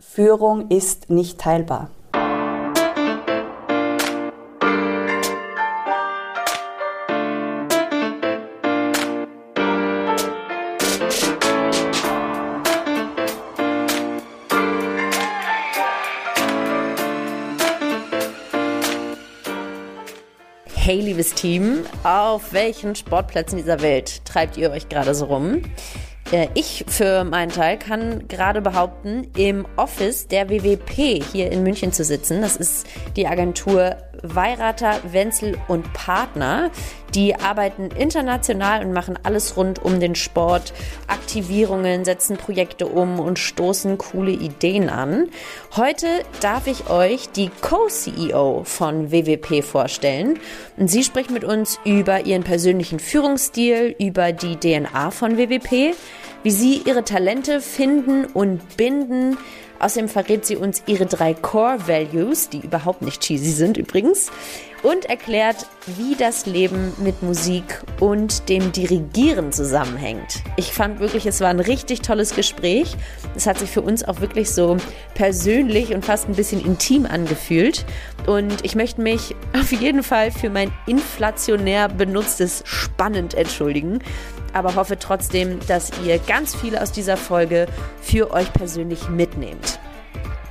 Führung ist nicht teilbar. Hey, liebes Team, auf welchen Sportplätzen dieser Welt treibt ihr euch gerade so rum? Äh, ich für meinen Teil kann gerade behaupten, im Office der WWP hier in München zu sitzen. Das ist die Agentur Weirater, Wenzel und Partner. Die arbeiten international und machen alles rund um den Sport, Aktivierungen, setzen Projekte um und stoßen coole Ideen an. Heute darf ich euch die Co-CEO von WWP vorstellen. Und sie spricht mit uns über ihren persönlichen Führungsstil, über die DNA von WWP, wie sie ihre Talente finden und binden, Außerdem verrät sie uns ihre drei Core Values, die überhaupt nicht cheesy sind übrigens, und erklärt, wie das Leben mit Musik und dem Dirigieren zusammenhängt. Ich fand wirklich, es war ein richtig tolles Gespräch. Es hat sich für uns auch wirklich so persönlich und fast ein bisschen intim angefühlt. Und ich möchte mich auf jeden Fall für mein inflationär benutztes spannend entschuldigen aber hoffe trotzdem, dass ihr ganz viel aus dieser Folge für euch persönlich mitnehmt.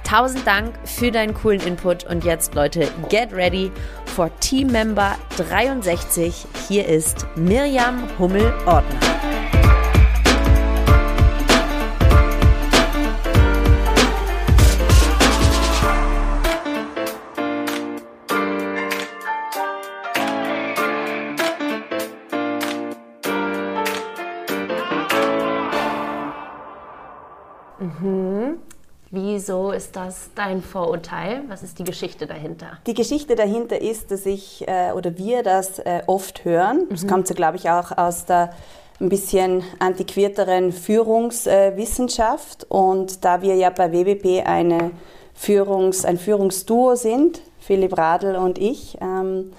Tausend Dank für deinen coolen Input und jetzt Leute, get ready for Team Member 63. Hier ist Mirjam Hummel-Ordner. Wieso ist das dein Vorurteil? Was ist die Geschichte dahinter? Die Geschichte dahinter ist, dass ich äh, oder wir das äh, oft hören. Mhm. Das kommt so, glaube ich, auch aus der ein bisschen antiquierteren Führungswissenschaft. Äh, und da wir ja bei WBP eine Führungs-, ein Führungsduo sind, Philipp Radl und ich, ähm,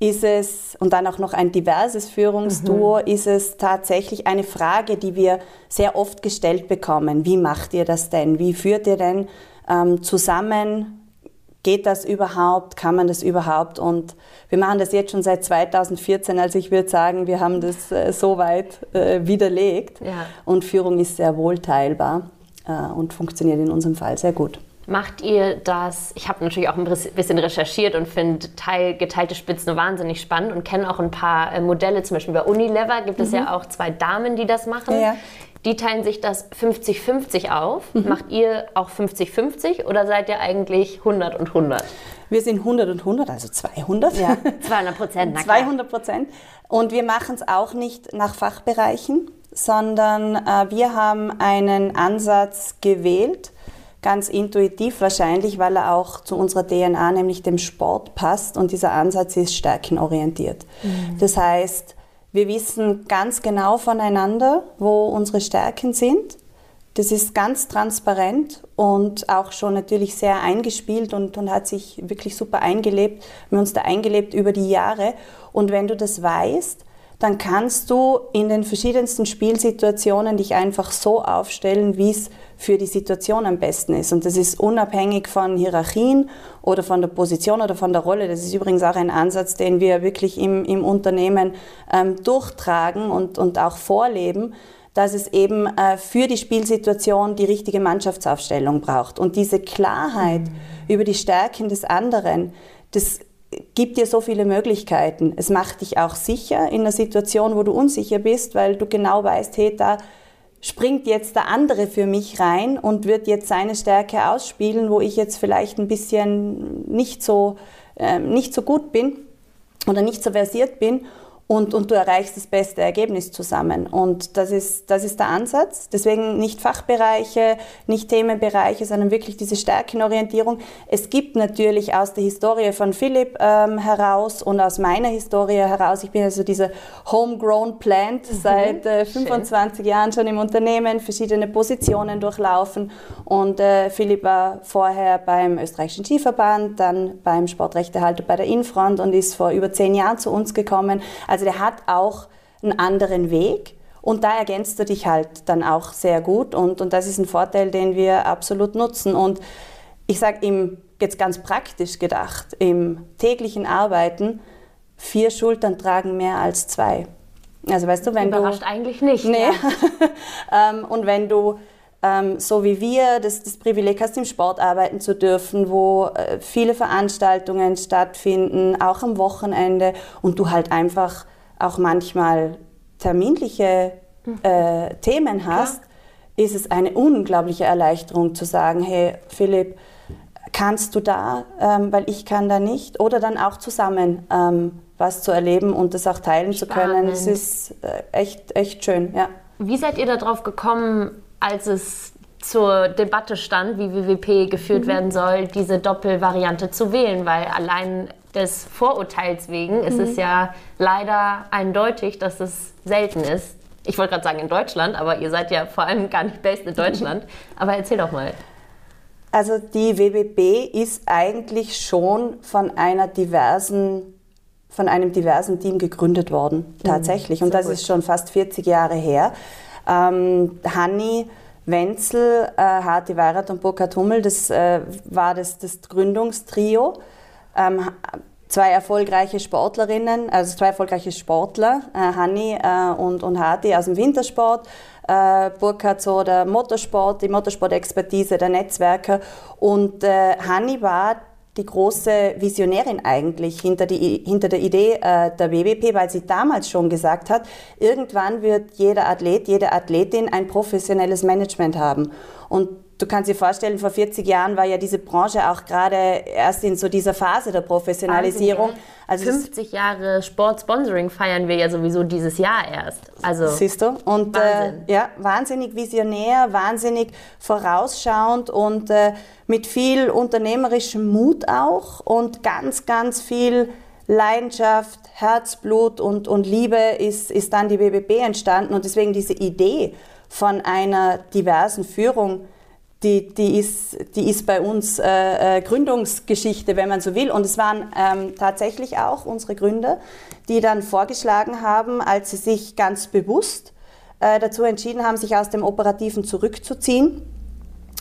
ist es, und dann auch noch ein diverses Führungsduo, mhm. ist es tatsächlich eine Frage, die wir sehr oft gestellt bekommen. Wie macht ihr das denn? Wie führt ihr denn ähm, zusammen? Geht das überhaupt? Kann man das überhaupt? Und wir machen das jetzt schon seit 2014. Also ich würde sagen, wir haben das äh, so weit äh, widerlegt. Ja. Und Führung ist sehr wohl teilbar äh, und funktioniert in unserem Fall sehr gut. Macht ihr das? Ich habe natürlich auch ein bisschen recherchiert und finde Teil, geteilte Spitzen wahnsinnig spannend und kenne auch ein paar äh, Modelle. Zum Beispiel bei Unilever gibt es ja mhm. auch zwei Damen, die das machen. Ja. Die teilen sich das 50-50 auf. Mhm. Macht ihr auch 50-50 oder seid ihr eigentlich 100 und 100? Wir sind 100 und 100, also 200. Ja, 200 Prozent. 200 Prozent. Und wir machen es auch nicht nach Fachbereichen, sondern äh, wir haben einen Ansatz gewählt, ganz intuitiv wahrscheinlich, weil er auch zu unserer DNA, nämlich dem Sport, passt und dieser Ansatz ist stärkenorientiert. Mhm. Das heißt, wir wissen ganz genau voneinander, wo unsere Stärken sind. Das ist ganz transparent und auch schon natürlich sehr eingespielt und, und hat sich wirklich super eingelebt. Wir uns da eingelebt über die Jahre. Und wenn du das weißt, dann kannst du in den verschiedensten Spielsituationen dich einfach so aufstellen, wie es für die Situation am besten ist. Und das ist unabhängig von Hierarchien oder von der Position oder von der Rolle. Das ist übrigens auch ein Ansatz, den wir wirklich im, im Unternehmen ähm, durchtragen und, und auch vorleben dass es eben äh, für die Spielsituation die richtige Mannschaftsaufstellung braucht. Und diese Klarheit mhm. über die Stärken des anderen, das gibt dir so viele Möglichkeiten. Es macht dich auch sicher in einer Situation, wo du unsicher bist, weil du genau weißt, hey, da springt jetzt der andere für mich rein und wird jetzt seine Stärke ausspielen, wo ich jetzt vielleicht ein bisschen nicht so, äh, nicht so gut bin oder nicht so versiert bin und, und du erreichst das beste Ergebnis zusammen. Und das ist, das ist der Ansatz. Deswegen nicht Fachbereiche, nicht Themenbereiche, sondern wirklich diese Stärkenorientierung. Es gibt natürlich aus der Historie von Philipp ähm, heraus und aus meiner Historie heraus, ich bin also diese Homegrown Plant mhm, seit äh, 25 schön. Jahren schon im Unternehmen, verschiedene Positionen durchlaufen. Und äh, Philipp war vorher beim österreichischen Skiverband, dann beim Sportrechtehalter bei der Infront und ist vor über zehn Jahren zu uns gekommen. Also also der hat auch einen anderen Weg Und da ergänzt du dich halt dann auch sehr gut und, und das ist ein Vorteil, den wir absolut nutzen. Und ich sage ihm jetzt ganz praktisch gedacht, im täglichen Arbeiten, vier Schultern tragen mehr als zwei. Also weißt du, wenn Überrascht du... eigentlich nicht. Nee. Ja. Ähm, und wenn du ähm, so wie wir das, das, Privileg hast, im Sport arbeiten zu dürfen, wo äh, viele Veranstaltungen stattfinden, auch am Wochenende und du halt einfach auch manchmal terminliche mhm. äh, Themen hast, Klar. ist es eine unglaubliche Erleichterung zu sagen, hey Philipp, kannst du da, ähm, weil ich kann da nicht, oder dann auch zusammen ähm, was zu erleben und das auch teilen Spannend. zu können. Es ist äh, echt, echt schön, ja. Wie seid ihr darauf gekommen, als es zur Debatte stand, wie WWP geführt mhm. werden soll, diese Doppelvariante zu wählen, weil allein des Vorurteils wegen mhm. ist es ja leider eindeutig, dass es selten ist. Ich wollte gerade sagen in Deutschland, aber ihr seid ja vor allem gar nicht based in Deutschland. Aber erzähl doch mal. Also die WWP ist eigentlich schon von einer diversen von einem diversen Team gegründet worden, mhm. tatsächlich. Mhm, Und das gut. ist schon fast 40 Jahre her. Ähm, Hanni Wenzel, äh, Harti Weirat und Burkhard Hummel, das äh, war das, das Gründungstrio. Ähm, zwei erfolgreiche Sportlerinnen, also zwei erfolgreiche Sportler, äh, Hanni äh, und, und Harti aus dem Wintersport, äh, Burkhard so der Motorsport, die Motorsport-Expertise, der Netzwerker und äh, Hanni war die große Visionärin eigentlich hinter, die, hinter der Idee äh, der WWP, weil sie damals schon gesagt hat, irgendwann wird jeder Athlet, jede Athletin ein professionelles Management haben. Und du kannst dir vorstellen, vor 40 Jahren war ja diese Branche auch gerade erst in so dieser Phase der Professionalisierung. Also 50 Jahre Sportsponsoring feiern wir ja sowieso dieses Jahr erst. Also siehst du und äh, ja wahnsinnig visionär, wahnsinnig vorausschauend und äh, mit viel unternehmerischem Mut auch und ganz ganz viel Leidenschaft, Herzblut und, und Liebe ist, ist dann die BBB entstanden und deswegen diese Idee von einer diversen Führung die, die, ist, die ist bei uns äh, äh, Gründungsgeschichte, wenn man so will. Und es waren ähm, tatsächlich auch unsere Gründer, die dann vorgeschlagen haben, als sie sich ganz bewusst äh, dazu entschieden haben, sich aus dem Operativen zurückzuziehen,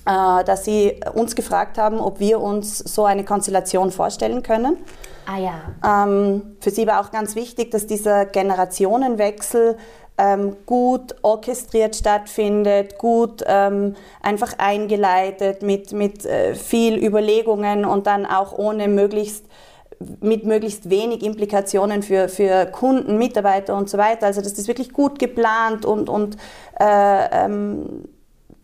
äh, dass sie uns gefragt haben, ob wir uns so eine Konstellation vorstellen können. Ah ja. Ähm, für sie war auch ganz wichtig, dass dieser Generationenwechsel ähm, gut orchestriert stattfindet, gut ähm, einfach eingeleitet mit, mit äh, viel Überlegungen und dann auch ohne möglichst mit möglichst wenig Implikationen für, für Kunden, Mitarbeiter und so weiter. Also dass das wirklich gut geplant und, und äh, ähm,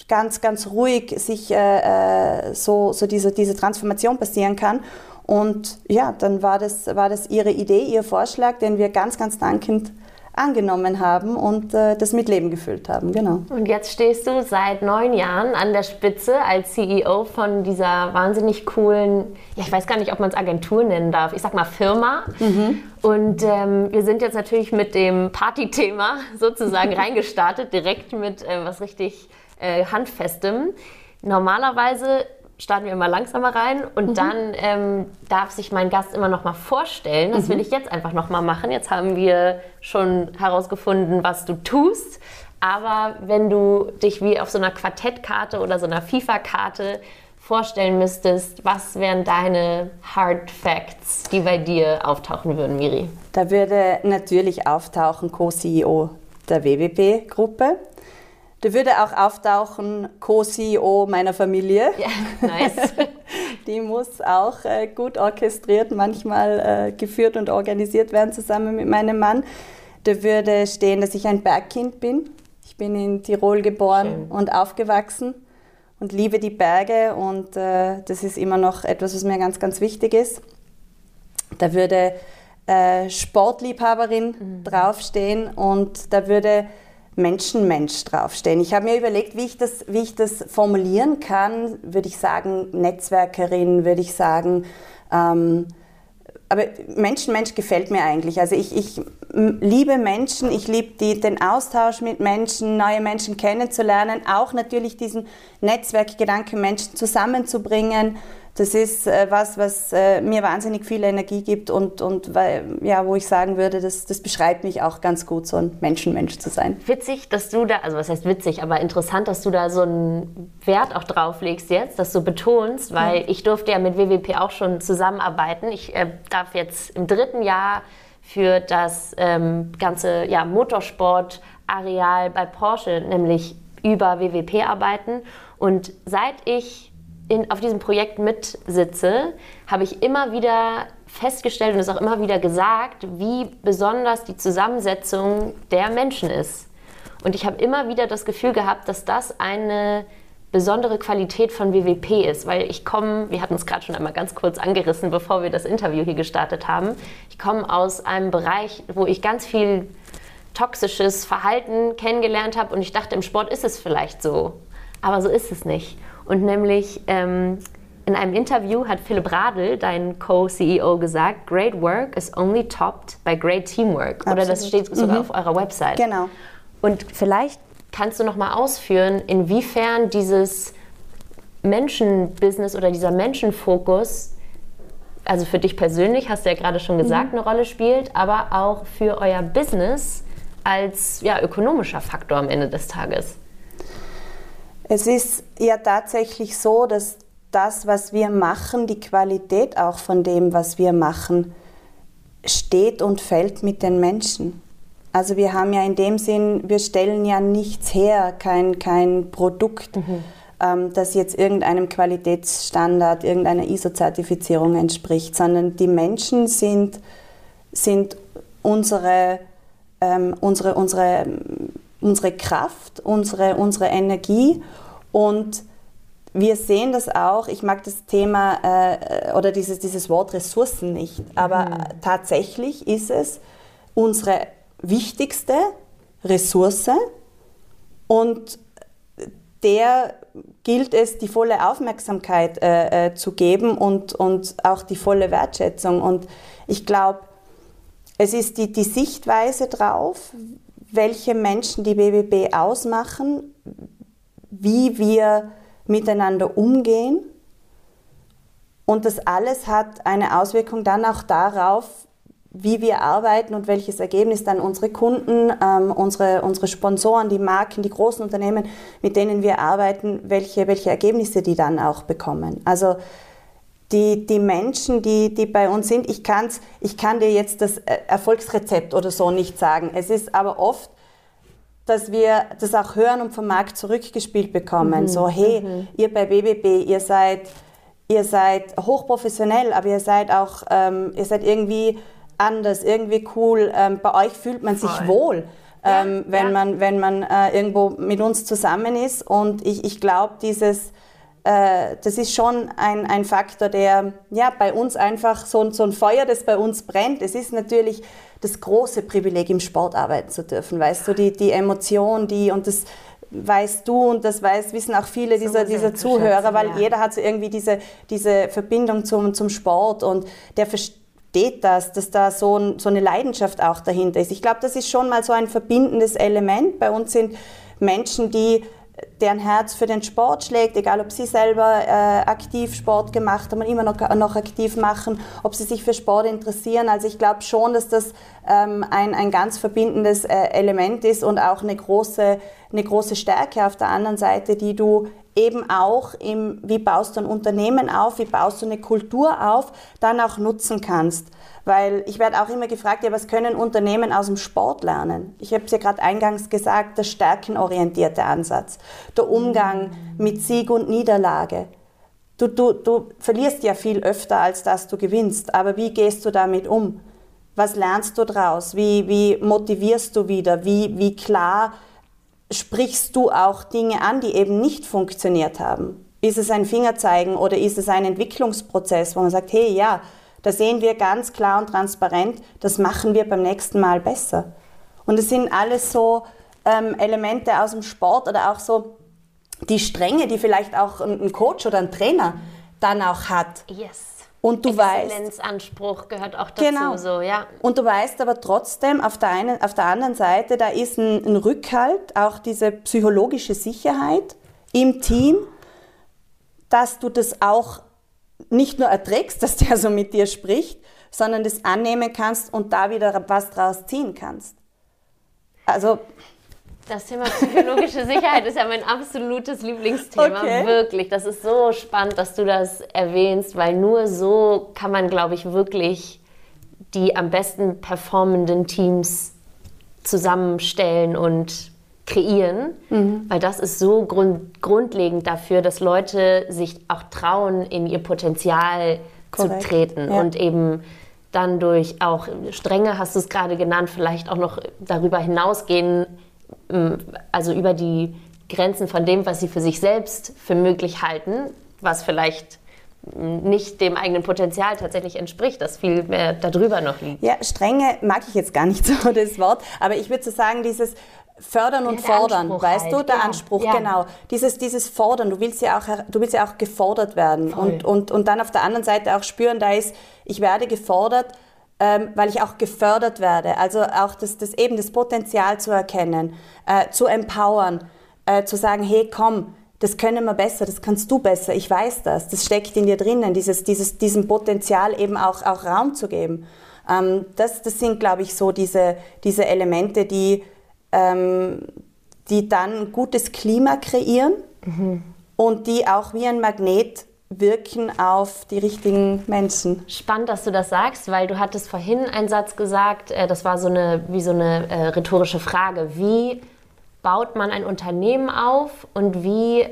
ganz, ganz ruhig sich äh, äh so, so diese, diese Transformation passieren kann. Und ja, dann war das, war das ihre Idee, ihr Vorschlag, den wir ganz, ganz dankend angenommen haben und äh, das mit Leben gefüllt haben. Genau. Und jetzt stehst du seit neun Jahren an der Spitze als CEO von dieser wahnsinnig coolen, ja, ich weiß gar nicht, ob man es Agentur nennen darf, ich sag mal Firma. Mhm. Und ähm, wir sind jetzt natürlich mit dem Party-Thema sozusagen reingestartet, direkt mit äh, was richtig äh, Handfestem. Normalerweise starten wir immer langsamer rein und mhm. dann ähm, darf sich mein Gast immer noch mal vorstellen. Das mhm. will ich jetzt einfach noch mal machen. Jetzt haben wir schon herausgefunden, was du tust. Aber wenn du dich wie auf so einer Quartettkarte oder so einer FIFA-Karte vorstellen müsstest, was wären deine Hard Facts, die bei dir auftauchen würden, Miri? Da würde natürlich auftauchen Co-CEO der WWP-Gruppe. Da würde auch auftauchen Co-CEO meiner Familie. Ja, nice. Die muss auch äh, gut orchestriert, manchmal äh, geführt und organisiert werden, zusammen mit meinem Mann. Da würde stehen, dass ich ein Bergkind bin. Ich bin in Tirol geboren Schön. und aufgewachsen und liebe die Berge und äh, das ist immer noch etwas, was mir ganz, ganz wichtig ist. Da würde äh, Sportliebhaberin mhm. draufstehen und da würde Menschenmensch draufstehen. Ich habe mir überlegt, wie ich, das, wie ich das formulieren kann. Würde ich sagen, Netzwerkerin, würde ich sagen. Ähm, aber Menschenmensch gefällt mir eigentlich. Also ich, ich liebe Menschen, ich liebe den Austausch mit Menschen, neue Menschen kennenzulernen, auch natürlich diesen Netzwerkgedanken, Menschen zusammenzubringen, Das ist äh, was, was äh, mir wahnsinnig viel Energie gibt und, und weil, ja, wo ich sagen würde, das, das beschreibt mich auch ganz gut, so ein Menschenmensch zu sein. Witzig, dass du da, also was heißt witzig, aber interessant, dass du da so einen Wert auch drauf legst jetzt, dass du betonst, weil ja. ich durfte ja mit WWP auch schon zusammenarbeiten. Ich äh, darf jetzt im dritten Jahr für das ähm, ganze ja, Motorsportareal bei Porsche, nämlich über WWP arbeiten. Und seit ich in, auf diesem Projekt mitsitze, habe ich immer wieder festgestellt und es auch immer wieder gesagt, wie besonders die Zusammensetzung der Menschen ist. Und ich habe immer wieder das Gefühl gehabt, dass das eine besondere Qualität von WWP ist, weil ich komme, wir hatten es gerade schon einmal ganz kurz angerissen, bevor wir das Interview hier gestartet haben, ich komme aus einem Bereich, wo ich ganz viel toxisches Verhalten kennengelernt habe und ich dachte, im Sport ist es vielleicht so, aber so ist es nicht. Und nämlich ähm, in einem Interview hat Philipp Radl, dein Co-CEO, gesagt, Great work is only topped by great teamwork. Absolut. Oder das steht sogar mhm. auf eurer Website. Genau. Und vielleicht kannst du noch mal ausführen, inwiefern dieses Menschenbusiness oder dieser Menschenfokus also für dich persönlich, hast du ja gerade schon gesagt, mhm. eine Rolle spielt, aber auch für euer Business als ja, ökonomischer Faktor am Ende des Tages. Es ist ja tatsächlich so, dass das, was wir machen, die Qualität auch von dem, was wir machen, steht und fällt mit den Menschen. Also wir haben ja in dem Sinn, wir stellen ja nichts her, kein, kein Produkt, mhm. ähm, das jetzt irgendeinem Qualitätsstandard, irgendeiner ISO-Zertifizierung entspricht, sondern die Menschen sind, sind unsere, ähm, unsere, unsere, unsere Kraft, unsere, unsere Energie und wir sehen das auch, ich mag das Thema äh, oder dieses, dieses Wort Ressourcen nicht, aber mhm. tatsächlich ist es unsere wichtigste Ressource und der gilt es, die volle Aufmerksamkeit äh, äh, zu geben und, und auch die volle Wertschätzung. Und ich glaube, es ist die, die Sichtweise drauf, welche Menschen die BBB ausmachen, wie wir miteinander umgehen. Und das alles hat eine Auswirkung dann auch darauf, wie wir arbeiten und welches Ergebnis dann unsere Kunden, ähm, unsere, unsere Sponsoren, die Marken, die großen Unternehmen, mit denen wir arbeiten, welche, welche Ergebnisse die dann auch bekommen. Also die, die Menschen, die, die bei uns sind, ich, kann's, ich kann dir jetzt das Erfolgsrezept oder so nicht sagen. Es ist aber oft dass wir das auch hören und vom Markt zurückgespielt bekommen. Mhm. So, hey, mhm. ihr bei BBB, ihr seid, ihr seid hochprofessionell, aber ihr seid auch, ähm, ihr seid irgendwie anders, irgendwie cool. Ähm, bei euch fühlt man sich Voll. wohl. Ähm, ja, wenn, ja. man, wenn man äh, irgendwo mit uns zusammen ist. Und ich, ich glaube, dieses, äh, das ist schon ein, ein Faktor, der ja, bei uns einfach so, so ein Feuer, das bei uns brennt. Es ist natürlich das große Privileg, im Sport arbeiten zu dürfen. Weißt du, die, die Emotion, die und das weißt du und das weiß, wissen auch viele dieser, so dieser Zuhörer, weil ja. jeder hat so irgendwie diese, diese Verbindung zum, zum Sport und der versteht das, dass da so, ein, so eine Leidenschaft auch dahinter ist. Ich glaube, das ist schon mal so ein verbindendes Element. Bei uns sind Menschen, die deren Herz für den Sport schlägt, egal ob sie selber äh, aktiv Sport gemacht haben und immer noch, noch aktiv machen, ob sie sich für Sport interessieren. Also ich glaube schon, dass das ähm, ein, ein ganz verbindendes äh, Element ist und auch eine große, eine große Stärke auf der anderen Seite, die du eben auch im, wie baust du ein Unternehmen auf, wie baust du eine Kultur auf, dann auch nutzen kannst. Weil ich werde auch immer gefragt, ja, was können Unternehmen aus dem Sport lernen? Ich habe es ja gerade eingangs gesagt, der stärkenorientierte Ansatz, der Umgang mit Sieg und Niederlage. Du, du, du verlierst ja viel öfter, als dass du gewinnst, aber wie gehst du damit um? Was lernst du daraus? Wie, wie motivierst du wieder? Wie, wie klar sprichst du auch Dinge an, die eben nicht funktioniert haben? Ist es ein Fingerzeigen oder ist es ein Entwicklungsprozess, wo man sagt, hey, ja, da sehen wir ganz klar und transparent, das machen wir beim nächsten Mal besser. Und es sind alles so ähm, Elemente aus dem Sport oder auch so die Strenge, die vielleicht auch ein Coach oder ein Trainer dann auch hat. Yes. Und du Exzellenzanspruch gehört auch dazu. Genau. So, ja. Und du weißt aber trotzdem, auf der, einen, auf der anderen Seite, da ist ein, ein Rückhalt, auch diese psychologische Sicherheit im Team, dass du das auch nicht nur erträgst, dass der so mit dir spricht, sondern das annehmen kannst und da wieder was draus ziehen kannst. Also das Thema psychologische Sicherheit ist ja mein absolutes Lieblingsthema. Okay. Wirklich. Das ist so spannend, dass du das erwähnst, weil nur so kann man, glaube ich, wirklich die am besten performenden Teams zusammenstellen und kreieren, mhm. weil das ist so grund, grundlegend dafür, dass Leute sich auch trauen, in ihr Potenzial Korrekt. zu treten ja. und eben dann durch auch Strenge, hast du es gerade genannt, vielleicht auch noch darüber hinausgehen, also über die Grenzen von dem, was sie für sich selbst für möglich halten, was vielleicht nicht dem eigenen Potenzial tatsächlich entspricht, das viel mehr darüber noch liegt. Ja, strenge mag ich jetzt gar nicht so das Wort, aber ich würde so sagen, dieses Fördern und Fordern, weißt halt. du, der ja. Anspruch, ja. genau. Dieses, dieses Fordern, du willst ja auch, du willst ja auch gefordert werden und, und, und dann auf der anderen Seite auch spüren, da ist, ich werde gefordert, ähm, weil ich auch gefördert werde. Also auch das, das eben das Potenzial zu erkennen, äh, zu empowern, äh, zu sagen, hey, komm, das können wir besser, das kannst du besser, ich weiß das, das steckt in dir drinnen, dieses, dieses, diesem Potenzial eben auch, auch Raum zu geben. Ähm, das, das sind, glaube ich, so diese, diese Elemente, die, ähm, die dann ein gutes Klima kreieren mhm. und die auch wie ein Magnet wirken auf die richtigen Menschen. Spannend, dass du das sagst, weil du hattest vorhin einen Satz gesagt, äh, das war so eine, wie so eine äh, rhetorische Frage. Wie baut man ein Unternehmen auf und wie,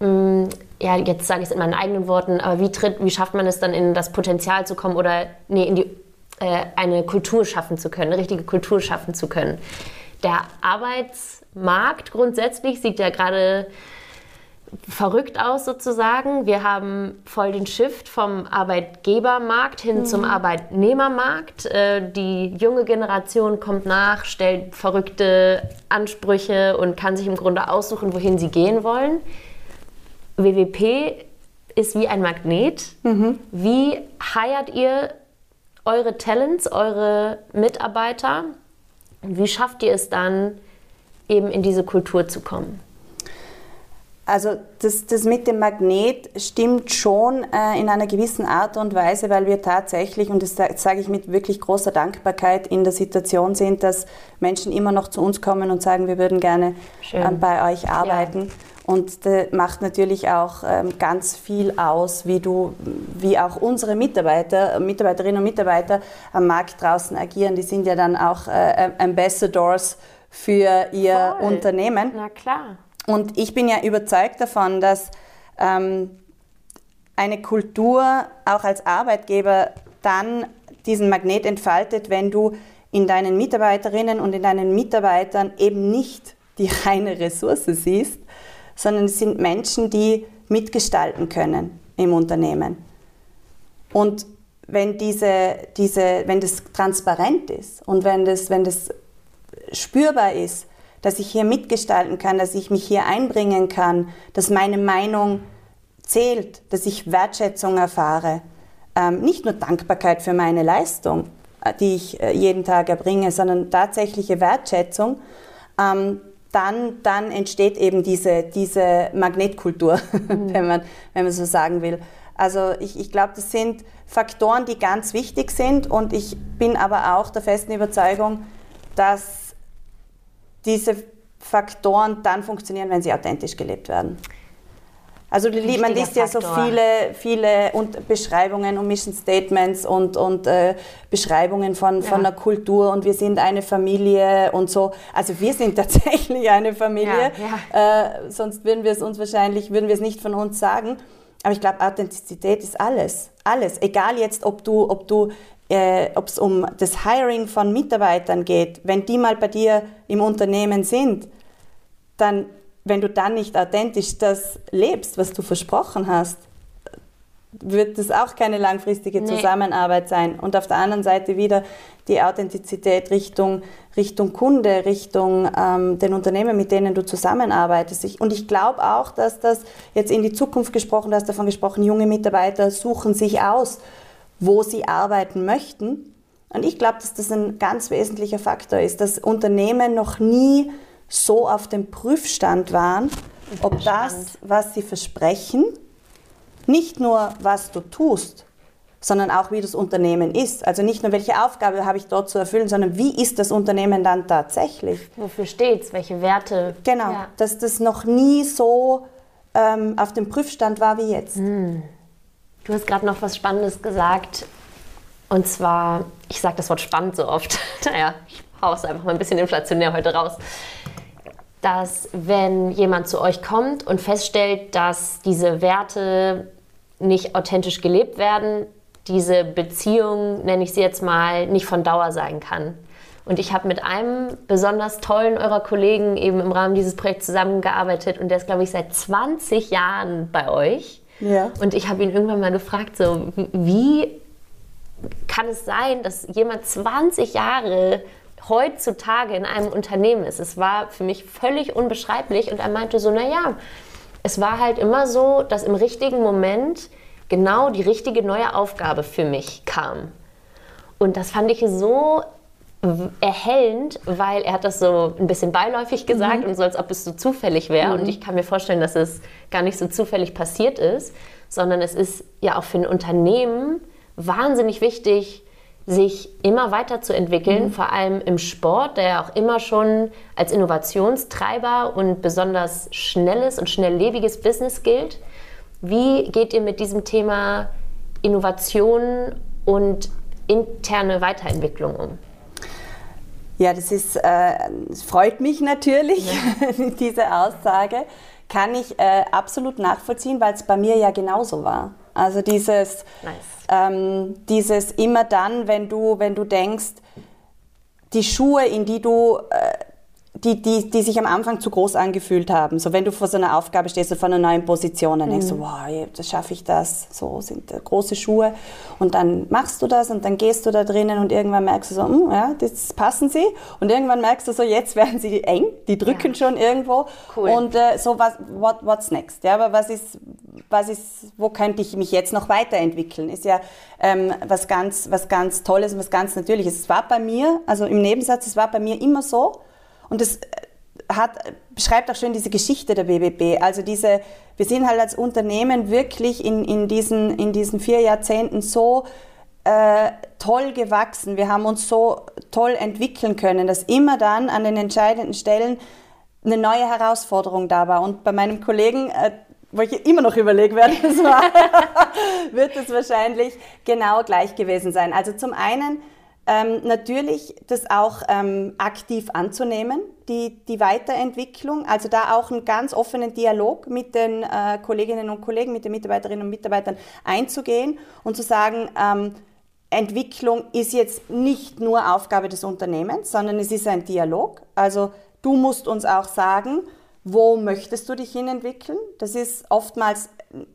mh, mm, ja, jetzt sage ich es in meinen eigenen Worten, aber wie, tritt, wie schafft man es dann in das Potenzial zu kommen oder nee, in die, äh, eine Kultur schaffen zu können, eine richtige Kultur schaffen zu können? Der Arbeitsmarkt grundsätzlich sieht ja gerade verrückt aus sozusagen. Wir haben voll den Shift vom Arbeitgebermarkt hin mhm. zum Arbeitnehmermarkt. Äh, die junge Generation kommt nach, stellt verrückte Ansprüche und kann sich im Grunde aussuchen, wohin sie gehen wollen. WWP ist wie ein Magnet. Mhm. Wie heiert ihr eure Talents, eure Mitarbeiter? Und wie schafft ihr es dann, eben in diese Kultur zu kommen? Also das, das mit dem Magnet stimmt schon äh, in einer gewissen Art und Weise, weil wir tatsächlich, und das sage ich mit wirklich großer Dankbarkeit, in der Situation sind, dass Menschen immer noch zu uns kommen und sagen, wir würden gerne ähm, bei euch arbeiten. Ja. Und das macht natürlich auch ähm, ganz viel aus, wie du, wie auch unsere Mitarbeiter, Mitarbeiterinnen und Mitarbeiter am Markt draußen agieren. Die sind ja dann auch äh, Ambassadors für ihr Voll. Unternehmen. Na klar. Und ich bin ja überzeugt davon, dass ähm, eine Kultur auch als Arbeitgeber dann diesen Magnet entfaltet, wenn du in deinen Mitarbeiterinnen und in deinen Mitarbeitern eben nicht die reine Ressource siehst, sondern es sind Menschen, die mitgestalten können im Unternehmen. Und wenn, diese, diese, wenn das transparent ist und wenn das, wenn das spürbar ist, dass ich hier mitgestalten kann, dass ich mich hier einbringen kann, dass meine Meinung zählt, dass ich Wertschätzung erfahre. Ähm, nicht nur Dankbarkeit für meine Leistung, äh, die ich äh, jeden Tag erbringe, sondern tatsächliche Wertschätzung. Ähm, dann, dann entsteht eben diese, diese Magnetkultur, mhm. wenn, man, wenn man so sagen will. Also ich, ich glaube, das sind Faktoren, die ganz wichtig sind und ich bin aber auch der festen Überzeugung, dass diese Faktoren dann funktionieren, wenn sie authentisch gelebt werden. Also man liest ja so viele, viele und Beschreibungen und Mission Statements und, und äh, Beschreibungen von, ja. von einer Kultur und wir sind eine Familie und so. Also wir sind tatsächlich eine Familie, ja, ja. Äh, sonst würden wir es uns wahrscheinlich, würden wir es nicht von uns sagen. Aber ich glaube, Authentizität ist alles. Alles. Egal jetzt, ob du, ob du äh, ob es um das Hiring von Mitarbeitern geht, wenn die mal bei dir im Unternehmen sind, dann, wenn du dann nicht authentisch das lebst, was du versprochen hast, wird das auch keine langfristige nee. Zusammenarbeit sein. Und auf der anderen Seite wieder die Authentizität Richtung, Richtung Kunde, Richtung ähm, den Unternehmen, mit denen du zusammenarbeitest. Ich, und ich glaube auch, dass das jetzt in die Zukunft gesprochen, du hast davon gesprochen, junge Mitarbeiter suchen sich aus wo sie arbeiten möchten. Und ich glaube, dass das ein ganz wesentlicher Faktor ist, dass Unternehmen noch nie so auf dem Prüfstand waren, ob das, was sie versprechen, nicht nur, was du tust, sondern auch, wie das Unternehmen ist. Also nicht nur, welche Aufgabe habe ich dort zu erfüllen, sondern wie ist das Unternehmen dann tatsächlich? Wofür steht es? Welche Werte? Genau, ja. dass das noch nie so ähm, auf dem Prüfstand war wie jetzt. Hm. Du hast gerade noch was Spannendes gesagt. Und zwar, ich sage das Wort spannend so oft. naja, ich hau es einfach mal ein bisschen inflationär heute raus. Dass, wenn jemand zu euch kommt und feststellt, dass diese Werte nicht authentisch gelebt werden, diese Beziehung, nenne ich sie jetzt mal, nicht von Dauer sein kann. Und ich habe mit einem besonders tollen eurer Kollegen eben im Rahmen dieses Projekts zusammengearbeitet und der ist, glaube ich, seit 20 Jahren bei euch. Ja. Und ich habe ihn irgendwann mal gefragt, so, wie kann es sein, dass jemand 20 Jahre heutzutage in einem Unternehmen ist? Es war für mich völlig unbeschreiblich und er meinte so, naja, es war halt immer so, dass im richtigen Moment genau die richtige neue Aufgabe für mich kam. Und das fand ich so erhellend, weil er hat das so ein bisschen beiläufig gesagt mhm. und so, als ob es so zufällig wäre. Mhm. Und ich kann mir vorstellen, dass es gar nicht so zufällig passiert ist, sondern es ist ja auch für ein Unternehmen wahnsinnig wichtig, sich immer weiterzuentwickeln, mhm. vor allem im Sport, der ja auch immer schon als Innovationstreiber und besonders schnelles und schnelllebiges Business gilt. Wie geht ihr mit diesem Thema Innovation und interne Weiterentwicklung um? Ja, das ist, äh, freut mich natürlich, ja. diese Aussage. Kann ich äh, absolut nachvollziehen, weil es bei mir ja genauso war. Also dieses, nice. ähm, dieses immer dann, wenn du, wenn du denkst, die Schuhe, in die du äh, die, die, die sich am Anfang zu groß angefühlt haben. So wenn du vor so einer Aufgabe stehst, so vor einer neuen Position, dann mhm. denkst du, mhm. wow, das schaffe ich das, so sind große Schuhe. Und dann machst du das und dann gehst du da drinnen und irgendwann merkst du so, hm, ja, das passen sie. Und irgendwann merkst du so, jetzt werden sie eng, die drücken ja. schon irgendwo. Cool. Und äh, so, was, what, what's next? Ja, aber was ist, was ist, wo könnte ich mich jetzt noch weiterentwickeln? Ist ja ähm, was, ganz, was ganz Tolles und was ganz Natürliches. Es war bei mir, also im Nebensatz, es war bei mir immer so, und das äh, hat, beschreibt auch schön diese Geschichte der BBB. Also diese, wir sind halt als Unternehmen wirklich in, in, diesen, in diesen vier Jahrzehnten so äh, toll gewachsen. Wir haben uns so toll entwickeln können, dass immer dann an den entscheidenden Stellen eine neue Herausforderung da war. Und bei meinem Kollegen, äh, wo ich immer noch überlege, wer das war, wird es wahrscheinlich genau gleich gewesen sein. Also zum einen ähm, natürlich das auch ähm, aktiv anzunehmen, die, die Weiterentwicklung, also da auch einen ganz offenen Dialog mit den äh, Kolleginnen und Kollegen, mit den Mitarbeiterinnen und Mitarbeitern einzugehen und zu sagen, ähm, Entwicklung ist jetzt nicht nur Aufgabe des Unternehmens, sondern es ist ein Dialog. Also du musst uns auch sagen, wo möchtest du dich hin entwickeln? Das ist oftmals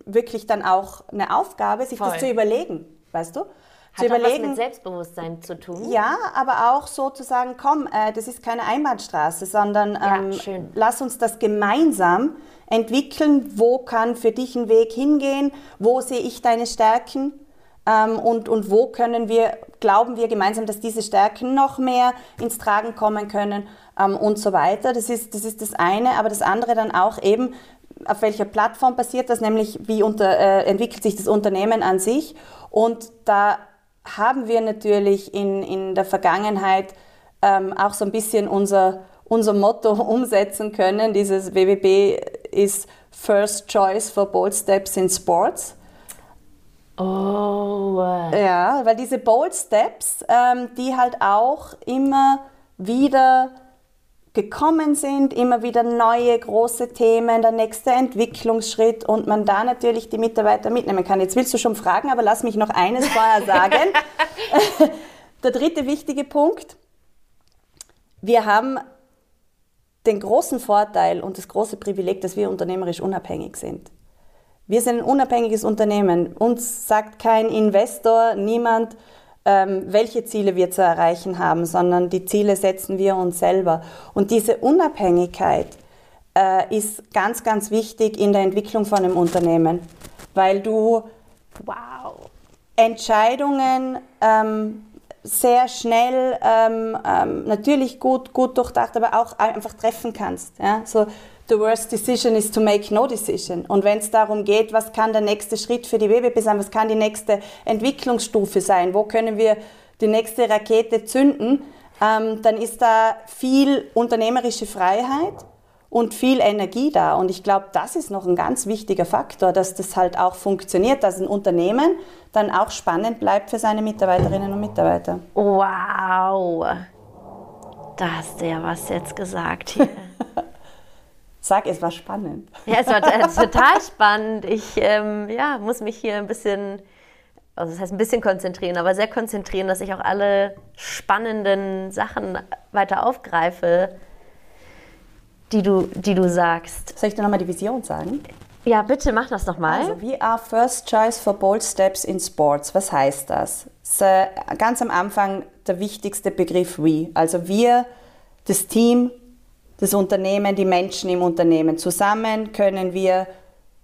wirklich dann auch eine Aufgabe, sich Voll. das zu überlegen, weißt du? Hat zu überlegen. was mit Selbstbewusstsein zu tun? Ja, aber auch sozusagen, komm, äh, das ist keine Einbahnstraße, sondern ähm, ja, lass uns das gemeinsam entwickeln. Wo kann für dich ein Weg hingehen? Wo sehe ich deine Stärken? Ähm, und, und wo können wir, glauben wir gemeinsam, dass diese Stärken noch mehr ins Tragen kommen können ähm, und so weiter. Das ist, das ist das eine, aber das andere dann auch eben, auf welcher Plattform passiert das, nämlich wie unter, äh, entwickelt sich das Unternehmen an sich. Und da haben wir natürlich in, in der Vergangenheit ähm, auch so ein bisschen unser, unser Motto umsetzen können. Dieses WWB ist First Choice for Bold Steps in Sports. Oh. Ja, weil diese Bold Steps, ähm, die halt auch immer wieder gekommen sind, immer wieder neue große Themen, der nächste Entwicklungsschritt und man da natürlich die Mitarbeiter mitnehmen kann. Jetzt willst du schon fragen, aber lass mich noch eines vorher sagen. der dritte wichtige Punkt. Wir haben den großen Vorteil und das große Privileg, dass wir unternehmerisch unabhängig sind. Wir sind ein unabhängiges Unternehmen. Uns sagt kein Investor, niemand, ähm, welche Ziele wir zu erreichen haben, sondern die Ziele setzen wir uns selber. Und diese Unabhängigkeit äh, ist ganz, ganz wichtig in der Entwicklung von einem Unternehmen, weil du wow. Entscheidungen ähm, sehr schnell, ähm, ähm, natürlich gut, gut durchdacht, aber auch einfach treffen kannst. Ja? So, the worst decision is to make no decision. Und wenn es darum geht, was kann der nächste Schritt für die WWP sein, was kann die nächste Entwicklungsstufe sein, wo können wir die nächste Rakete zünden, ähm, dann ist da viel unternehmerische Freiheit und viel Energie da. Und ich glaube, das ist noch ein ganz wichtiger Faktor, dass das halt auch funktioniert, dass ein Unternehmen dann auch spannend bleibt für seine Mitarbeiterinnen und Mitarbeiter. Wow, da hast du ja was jetzt gesagt hier. Sag, es war spannend. Ja, es war total spannend. Ich ähm, ja, muss mich hier ein bisschen, also das heißt ein bisschen konzentrieren, aber sehr konzentrieren, dass ich auch alle spannenden Sachen weiter aufgreife, die du, die du sagst. Soll ich dir nochmal die Vision sagen? Ja, bitte mach das nochmal. Also, we are first choice for bold steps in sports. Was heißt das? das ganz am Anfang der wichtigste Begriff we. Also wir, das Team, das Unternehmen, die Menschen im Unternehmen. Zusammen können wir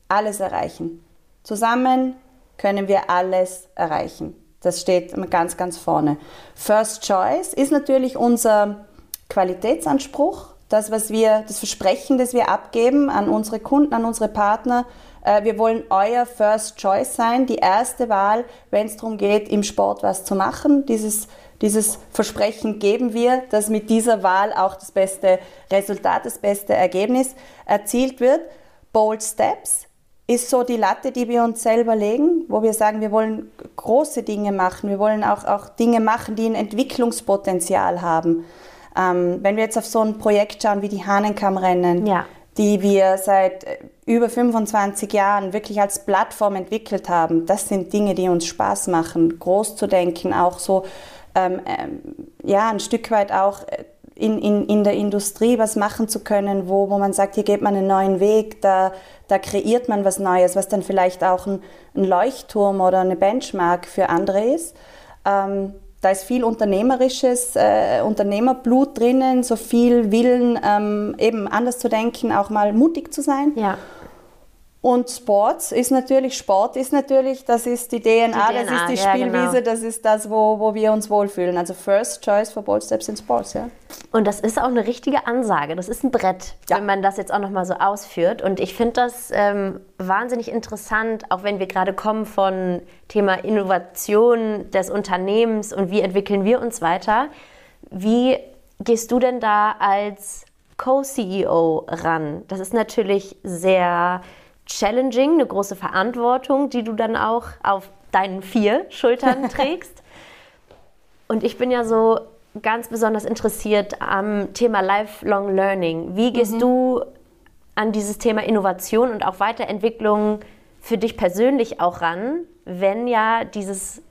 alles erreichen. Zusammen können wir alles erreichen. Das steht ganz, ganz vorne. First Choice ist natürlich unser Qualitätsanspruch, das, was wir, das Versprechen, das wir abgeben an unsere Kunden, an unsere Partner. Äh, wir wollen euer First Choice sein, die erste Wahl, wenn es darum geht, im Sport was zu machen. Dieses dieses Versprechen geben wir, dass mit dieser Wahl auch das beste Resultat, das beste Ergebnis erzielt wird. Bold Steps ist so die Latte, die wir uns selber legen, wo wir sagen, wir wollen große Dinge machen, wir wollen auch, auch Dinge machen, die ein Entwicklungspotenzial haben. Ähm, wenn wir jetzt auf so ein Projekt schauen wie die Hahnenkammrennen, ja. die wir seit über 25 Jahren wirklich als Plattform entwickelt haben, das sind Dinge, die uns Spaß machen, groß zu denken, auch so ähm, ähm, ja, ein Stück weit auch äh, in, in, in der Industrie was machen zu können, wo, wo man sagt, hier geht man einen neuen Weg, da, da kreiert man was Neues, was dann vielleicht auch ein, ein Leuchtturm oder eine Benchmark für andere ist. Ähm, da ist viel unternehmerisches äh, Unternehmerblut drinnen, so viel Willen, ähm, eben anders zu denken, auch mal mutig zu sein. Ja. Und Sports ist natürlich, Sport ist natürlich, das ist die DNA, die DNA das ist die Spielwiese, ja, genau. das ist das, wo, wo wir uns wohlfühlen. Also First Choice for Bold Steps in Sports, ja. Und das ist auch eine richtige Ansage, das ist ein Brett, ja. wenn man das jetzt auch nochmal so ausführt. Und ich finde das ähm, wahnsinnig interessant, auch wenn wir gerade kommen von Thema Innovation des Unternehmens und wie entwickeln wir uns weiter. Wie gehst du denn da als Co-CEO ran? Das ist natürlich sehr challenging, eine große Verantwortung, die du dann auch auf deinen vier Schultern trägst. Und ich bin ja so ganz besonders interessiert am Thema Lifelong Learning. Wie gehst mhm. du an dieses Thema Innovation und auch Weiterentwicklung für dich persönlich auch ran, wenn ja dieses,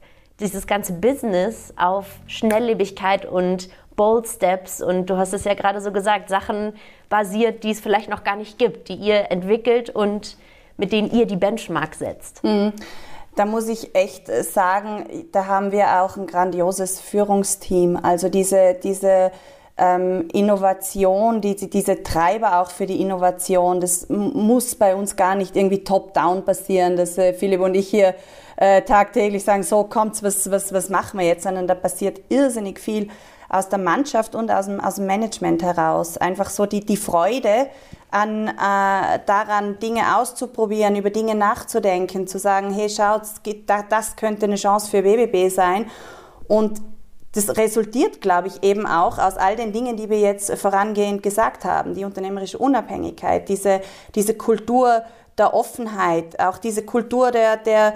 dieses ganze Business auf Schnelllebigkeit und Bold Steps und du hast es ja gerade so gesagt, Sachen basiert, die es vielleicht noch gar nicht gibt, die ihr entwickelt und mit denen ihr die Benchmark setzt? Mhm. Da muss ich echt sagen, da haben wir auch ein grandioses Führungsteam. Also diese, diese ähm, Innovation, die, diese Treiber auch für die Innovation, das muss bei uns gar nicht irgendwie top-down passieren, dass äh, Philipp und ich hier äh, tagtäglich sagen, so kommt's, was, was, was machen wir jetzt, sondern da passiert irrsinnig viel aus der Mannschaft und aus dem, aus dem Management heraus. Einfach so die, die Freude an, äh, daran, Dinge auszuprobieren, über Dinge nachzudenken, zu sagen, hey, schaut, das könnte eine Chance für BBB sein. Und das resultiert, glaube ich, eben auch aus all den Dingen, die wir jetzt vorangehend gesagt haben. Die unternehmerische Unabhängigkeit, diese, diese Kultur der Offenheit, auch diese Kultur der, der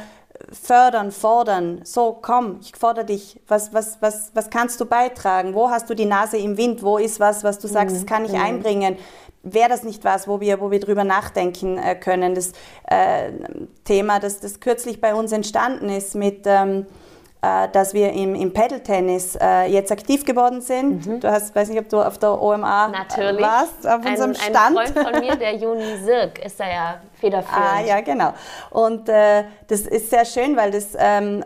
fördern, fordern. So, komm, ich fordere dich. Was, was, was, was kannst du beitragen? Wo hast du die Nase im Wind? Wo ist was, was du sagst, das kann ich mhm. einbringen? Wäre das nicht was, wo wir, wo wir drüber nachdenken äh, können? Das äh, Thema, das, das kürzlich bei uns entstanden ist mit... Ähm, äh, dass wir im, im Paddle-Tennis äh, jetzt aktiv geworden sind. Mhm. Du hast, weiß nicht, ob du auf der OMA Natürlich. warst, auf ein, unserem Stand. Ein Freund von mir, der Juni Sirk, ist da ja federführend. Ah, ja, genau. Und äh, das ist sehr schön, weil das ähm,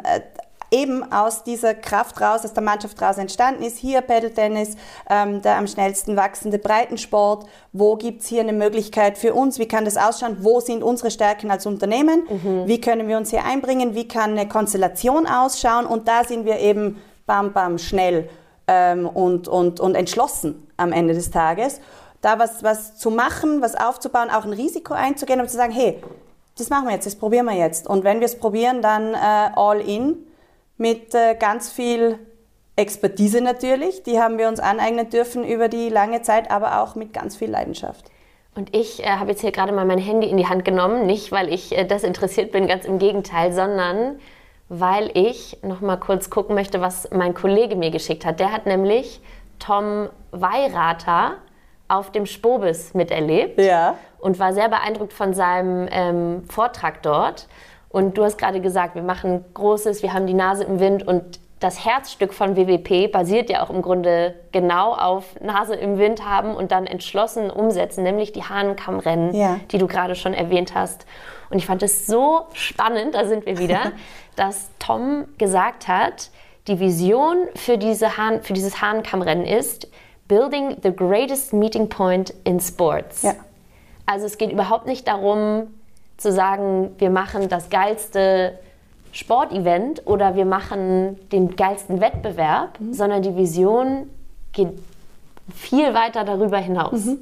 eben aus dieser Kraft raus, aus der Mannschaft raus entstanden ist. Hier Paddle-Tennis, ähm, der am schnellsten wachsende Breitensport. Wo gibt es hier eine Möglichkeit für uns? Wie kann das ausschauen? Wo sind unsere Stärken als Unternehmen? Mhm. Wie können wir uns hier einbringen? Wie kann eine Konstellation ausschauen? Und da sind wir eben bam, bam, schnell ähm, und, und, und entschlossen am Ende des Tages. da was, was zu machen, was aufzubauen, auch ein Risiko einzugehen und zu sagen, hey, das machen wir jetzt, das probieren wir jetzt. Und wenn wir es probieren, dann äh, all in mit äh, ganz viel Expertise natürlich, die haben wir uns aneignen dürfen über die lange Zeit, aber auch mit ganz viel Leidenschaft. Und ich äh, habe jetzt hier gerade mal mein Handy in die Hand genommen, nicht weil ich äh, desinteressiert bin, ganz im Gegenteil, sondern weil ich noch mal kurz gucken möchte, was mein Kollege mir geschickt hat. Der hat nämlich Tom Weirater auf dem Spobis miterlebt Ja. und war sehr beeindruckt von seinem ähm, Vortrag dort. Und du hast gerade gesagt, wir machen Großes, wir haben die Nase im Wind und das Herzstück von WWP basiert ja auch im Grunde genau auf Nase im Wind haben und dann entschlossen umsetzen, nämlich die Hahnenkammrennen, Ja. die du gerade schon erwähnt hast. Und ich fand es so spannend, da sind wir wieder, dass Tom gesagt hat, die Vision für, diese Hahn, für dieses Hahnenkammrennen ist, Building the greatest meeting point in sports. Ja. Also es geht überhaupt nicht darum zu sagen, wir machen das geilste Sportevent oder wir machen den geilsten Wettbewerb, Mhm. sondern die Vision geht viel weiter darüber hinaus. Mhm.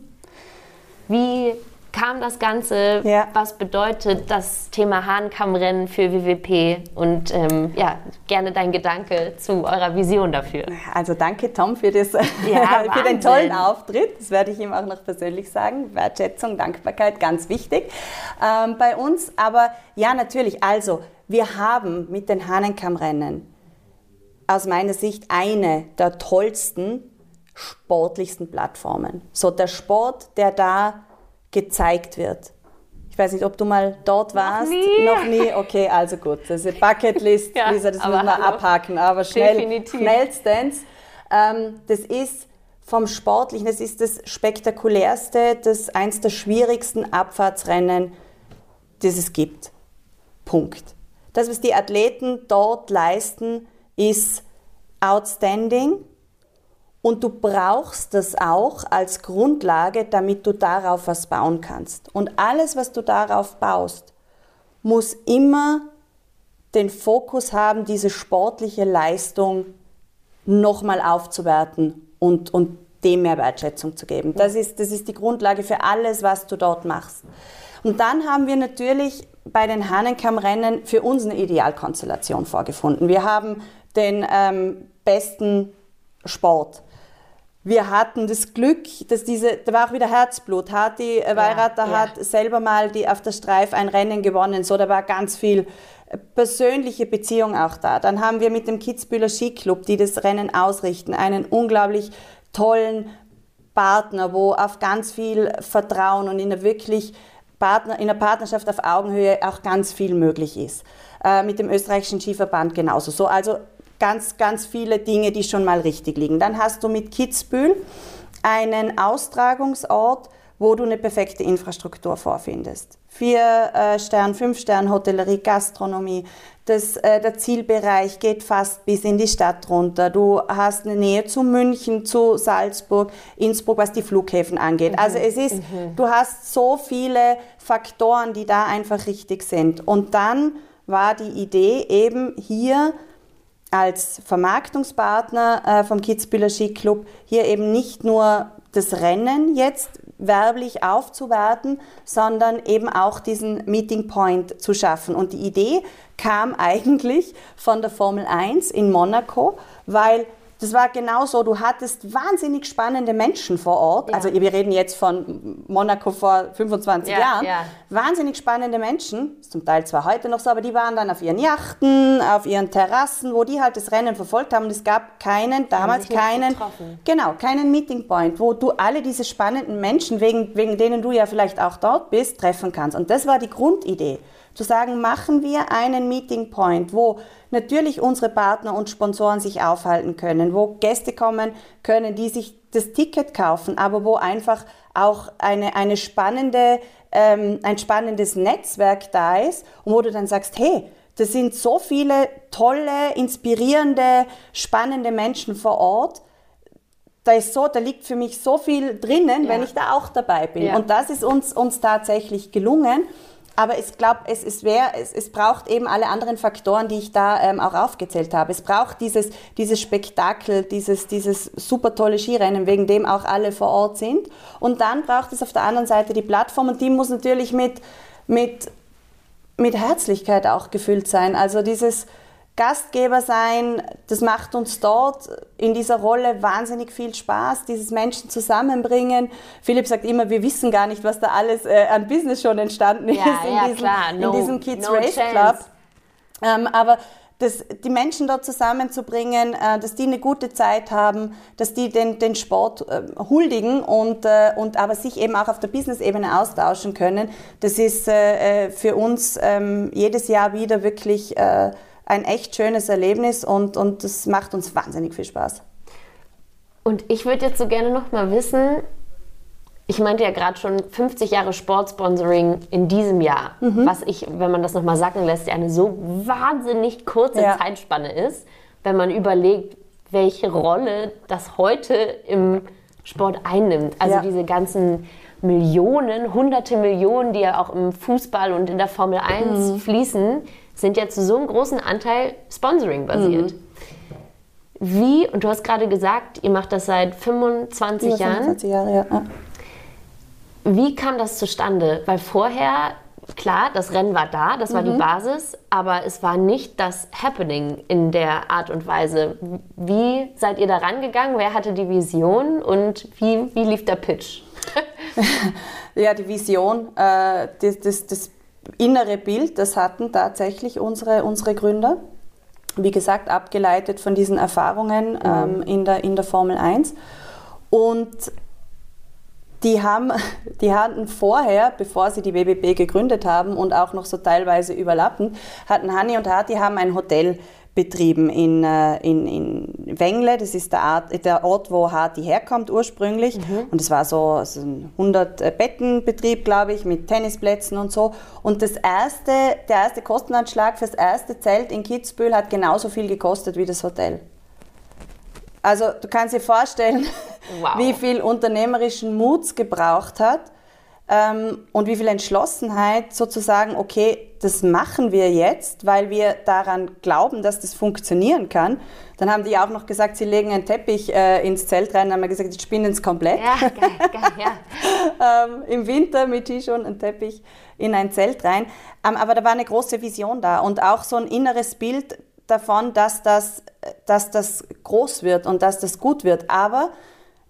Wie kam das Ganze? Ja. Was bedeutet das Thema Hahnkammrennen für WWP? Und ähm, ja, gerne dein Gedanke zu eurer Vision dafür. Also danke Tom für, das, für den tollen Auftritt. Das werde ich ihm auch noch persönlich sagen. Wertschätzung, Dankbarkeit, ganz wichtig ähm, bei uns. Aber ja, natürlich. Also wir haben mit den Hahnenkammrennen aus meiner Sicht eine der tollsten, sportlichsten Plattformen. So der Sport, der da gezeigt wird. Ich weiß nicht, ob du mal dort warst. nie. Noch nie? Okay, also gut. Das ist eine Bucketlist, Ja, Lisa, das müssen wir hallo. abhaken. Aber schnell, Definitiv. schnellstens. Ähm, das ist vom Sportlichen, das ist das spektakulärste, das eins der schwierigsten Abfahrtsrennen, das es gibt. Punkt. Das, was die Athleten dort leisten, ist outstanding. Und du brauchst das auch als Grundlage, damit du darauf was bauen kannst. Und alles, was du darauf baust, muss immer den Fokus haben, diese sportliche Leistung nochmal aufzuwerten und, und dem mehr Wertschätzung zu geben. Das ist, das ist die Grundlage für alles, was du dort machst. Und dann haben wir natürlich bei den Hahnenkammrennen für uns eine Idealkonstellation vorgefunden. Wir haben den ähm, besten Sport. Wir hatten das Glück, dass diese, da war auch wieder Herzblut. Hati äh, Weirater ja. hat selber mal die, auf der Streif ein Rennen gewonnen. So, da war ganz viel äh, persönliche Beziehung auch da. Dann haben wir mit dem Kitzbühler Skiclub, die das Rennen ausrichten, einen unglaublich tollen Partner, wo auf ganz viel Vertrauen und in einer wirklich Partner, in einer Partnerschaft auf Augenhöhe auch ganz viel möglich ist. Äh, mit dem österreichischen Skiverband genauso. So, also ganz, ganz viele Dinge, die schon mal richtig liegen. Dann hast du mit Kitzbühel einen Austragungsort, wo du eine perfekte Infrastruktur vorfindest. Vier äh, Stern, fünf Stern Hotellerie, Gastronomie. Das, äh, der Zielbereich geht fast bis in die Stadt runter. Du hast eine Nähe zu München, zu Salzburg, Innsbruck, was die Flughäfen angeht. Also es ist, du hast so viele Faktoren, die da einfach richtig sind. Und dann war die Idee eben hier als Vermarktungspartner äh, vom Kitzbühler Skiclub hier eben nicht nur das Rennen jetzt werblich aufzuwerten, sondern eben auch diesen Meeting Point zu schaffen. Und die Idee kam eigentlich von der Formel 1 in Monaco, weil das war genau so, du hattest wahnsinnig spannende Menschen vor Ort. Ja. Also wir reden jetzt von Monaco vor 25 Ja, Jahren. ja. Wahnsinnig spannende Menschen, zum Teil zwar heute noch so, aber die waren dann auf ihren Yachten, auf ihren Terrassen, wo die halt das Rennen verfolgt haben. Und es gab keinen, damals keinen, genau, keinen Meeting Point, wo du alle diese spannenden Menschen, wegen, wegen denen du ja vielleicht auch dort bist, treffen kannst. Und das war die Grundidee. Zu sagen, machen wir einen Meeting Point, wo natürlich unsere Partner und Sponsoren sich aufhalten können, wo Gäste kommen können, die sich das Ticket kaufen, aber wo einfach auch eine, eine spannende, ähm, ein spannendes Netzwerk da ist und wo du dann sagst, hey, das sind so viele tolle, inspirierende, spannende Menschen vor Ort. Da ist so, da liegt für mich so viel drinnen, Ja. wenn ich da auch dabei bin. Ja. Und das ist uns, uns tatsächlich gelungen. Aber ich glaube, es, es, es, es braucht eben alle anderen Faktoren, die ich da ähm, auch aufgezählt habe. Es braucht dieses, dieses Spektakel, dieses, dieses super tolle Skirennen, wegen dem auch alle vor Ort sind. Und dann braucht es auf der anderen Seite die Plattform und die muss natürlich mit, mit, mit Herzlichkeit auch gefüllt sein. Also dieses Gastgeber sein, das macht uns dort in dieser Rolle wahnsinnig viel Spaß, dieses Menschen zusammenbringen. Philipp sagt immer, wir wissen gar nicht, was da alles äh, an Business schon entstanden ja, ist in, ja, diesem. No, in diesem Kids no Race chance. Club. Ähm, aber das, die Menschen dort zusammenzubringen, äh, dass die eine gute Zeit haben, dass die den, den Sport äh, huldigen und, äh, und aber sich eben auch auf der Business-Ebene austauschen können, das ist äh, äh, für uns ähm, jedes Jahr wieder wirklich äh, ein echt schönes Erlebnis und, und das macht uns wahnsinnig viel Spaß. Und ich würde jetzt so gerne noch mal wissen, ich meinte ja gerade schon 50 Jahre Sportsponsoring in diesem Jahr, Mhm. was ich, wenn man das noch mal sacken lässt, ja eine so wahnsinnig kurze Ja. Zeitspanne ist, wenn man überlegt, welche Rolle das heute im Sport einnimmt. Also Ja. diese ganzen Millionen, hunderte Millionen, die ja auch im Fußball und in der Formel 1 Mhm. fließen, sind ja zu so einem großen Anteil Sponsoring basiert. Mhm. Wie, und du hast gerade gesagt, ihr macht das seit 25 Über Jahren. 25 Jahre, ja. Wie kam das zustande? Weil vorher, klar, das Rennen war da, das war die Basis, aber es war nicht das Happening in der Art und Weise. Wie seid ihr da rangegangen? Wer hatte die Vision und wie, wie lief der Pitch? Ja, die Vision, äh, das, das, das innere Bild, das hatten tatsächlich unsere, unsere Gründer. Wie gesagt, abgeleitet von diesen Erfahrungen ähm, in, der, in der Formel 1. Und die, haben, die hatten vorher, bevor sie die BBB gegründet haben und auch noch so teilweise überlappend, hatten Hanni und Hati haben ein Hotel betrieben in, äh, in, in Wengle. Das ist der, Art, der Ort, wo Hati herkommt ursprünglich. Und es war so, so ein 100-Betten-Betrieb, glaube ich, mit Tennisplätzen und so. Und das erste, der erste Kostenanschlag für das erste Zelt in Kitzbühel hat genauso viel gekostet wie das Hotel. Also du kannst dir vorstellen, Wow. wie viel unternehmerischen Muts gebraucht hat ähm, und wie viel Entschlossenheit sozusagen, okay, das machen wir jetzt, weil wir daran glauben, dass das funktionieren kann. Dann haben die auch noch gesagt, sie legen einen Teppich äh, ins Zelt rein, dann haben wir gesagt, jetzt spinnen es komplett. Ja, geil, geil, ja. ähm, im Winter mit T-Shirt und Teppich in ein Zelt rein. Ähm, aber da war eine große Vision da und auch so ein inneres Bild davon, dass das, dass das groß wird und dass das gut wird. Aber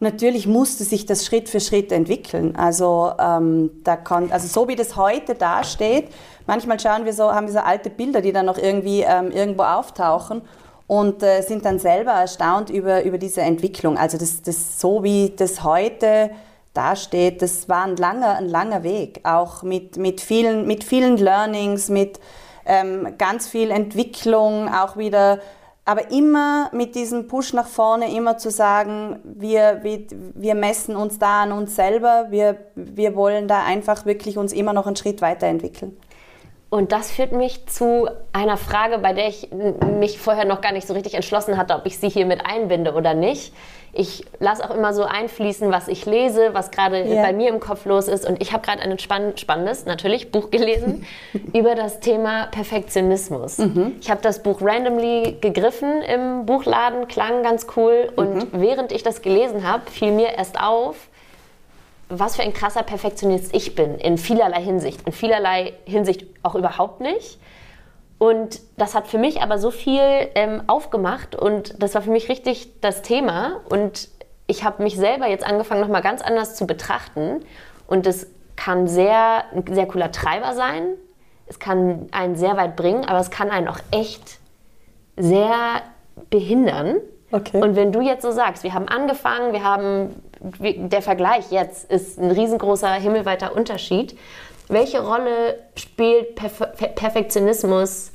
natürlich musste sich das Schritt für Schritt entwickeln. Also, ähm, da kann, also so wie das heute dasteht, manchmal schauen wir so, haben wir so alte Bilder, die dann noch irgendwie ähm, irgendwo auftauchen und äh, sind dann selber erstaunt über, über diese Entwicklung. Also das, das so wie das heute dasteht, das war ein langer, ein langer Weg, auch mit, mit, vielen, mit vielen Learnings, mit ähm, ganz viel Entwicklung, auch wieder, aber immer mit diesem Push nach vorne, immer zu sagen, wir, wir, wir messen uns da an uns selber, wir, wir wollen da einfach wirklich uns immer noch einen Schritt weiterentwickeln. Und das führt mich zu einer Frage, bei der ich mich vorher noch gar nicht so richtig entschlossen hatte, ob ich sie hier mit einbinde oder nicht. Ich lasse auch immer so einfließen, was ich lese, was gerade Ja. bei mir im Kopf los ist. Und ich habe gerade ein spann spannendes, natürlich, Buch gelesen über das Thema Perfektionismus. Ich habe das Buch randomly gegriffen im Buchladen, klang ganz cool. Und während ich das gelesen habe, fiel mir erst auf, was für ein krasser Perfektionist ich bin, in vielerlei Hinsicht. In vielerlei Hinsicht auch überhaupt nicht. Und das hat für mich aber so viel ähm, aufgemacht und das war für mich richtig das Thema. Und ich habe mich selber jetzt angefangen, nochmal ganz anders zu betrachten. Und es kann sehr, ein sehr cooler Treiber sein. Es kann einen sehr weit bringen, aber es kann einen auch echt sehr behindern. Okay. Und wenn du jetzt so sagst, wir haben angefangen, wir haben, der Vergleich jetzt ist ein riesengroßer himmelweiter Unterschied. Welche Rolle spielt Perf Perfektionismus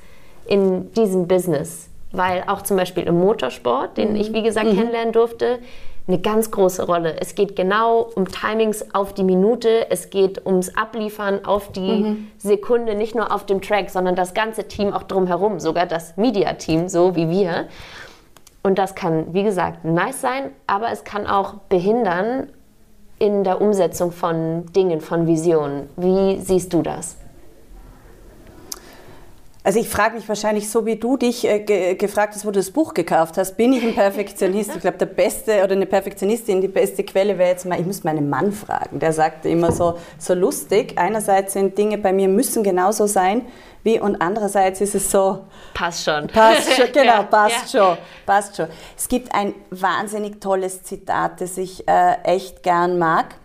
in diesem Business? Weil auch zum Beispiel im Motorsport, den ich wie gesagt kennenlernen durfte, eine ganz große Rolle. Es geht genau um Timings auf die Minute, es geht ums Abliefern auf die Sekunde, nicht nur auf dem Track, sondern das ganze Team auch drumherum, sogar das Media-Team, so wie wir. Und das kann, wie gesagt, nice sein, aber es kann auch behindern in der Umsetzung von Dingen, von Visionen. Wie siehst du das? Also ich frage mich wahrscheinlich so, wie du dich äh, ge gefragt hast, wo du das Buch gekauft hast. Bin ich ein Perfektionist? Ich glaube, der beste oder eine Perfektionistin, die beste Quelle wäre jetzt mal, ich muss meinen Mann fragen. Der sagte immer so, so lustig. Einerseits sind Dinge bei mir müssen genauso sein wie und andererseits ist es so. Passt schon. Passt schon, genau, ja, passt ja. schon, passt schon. Es gibt ein wahnsinnig tolles Zitat, das ich äh, echt gern mag.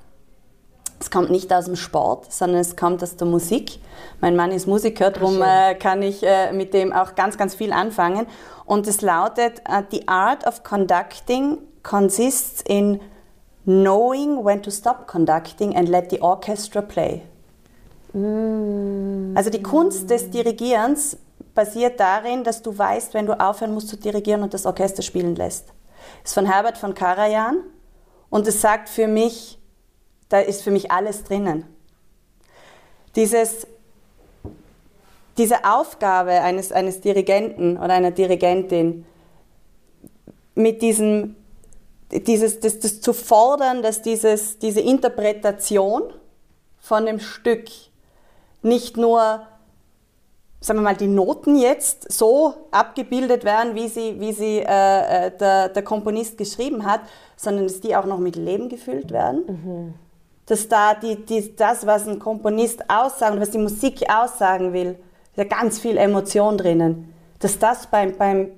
Es kommt nicht aus dem Sport, sondern es kommt aus der Musik. Mein Mann ist Musiker, darum äh, kann ich äh, mit dem auch ganz, ganz viel anfangen. Und es lautet, uh, The art of conducting consists in knowing when to stop conducting and let the orchestra play. Mm. Also die Kunst des Dirigierens basiert darin, dass du weißt, wenn du aufhören musst zu dirigieren und das Orchester spielen lässt. Das ist von Herbert von Karajan und es sagt für mich, da ist für mich alles drinnen. Dieses, diese Aufgabe eines, eines Dirigenten oder einer Dirigentin, mit diesem, dieses, das, das zu fordern, dass dieses, diese Interpretation von dem Stück nicht nur, sagen wir mal, die Noten jetzt so abgebildet werden, wie sie, wie sie äh, äh der, der Komponist geschrieben hat, sondern dass die auch noch mit Leben gefüllt werden. Mhm dass da die, die, das, was ein Komponist aussagen, was die Musik aussagen will, da ganz viel Emotion drinnen, dass das beim, beim,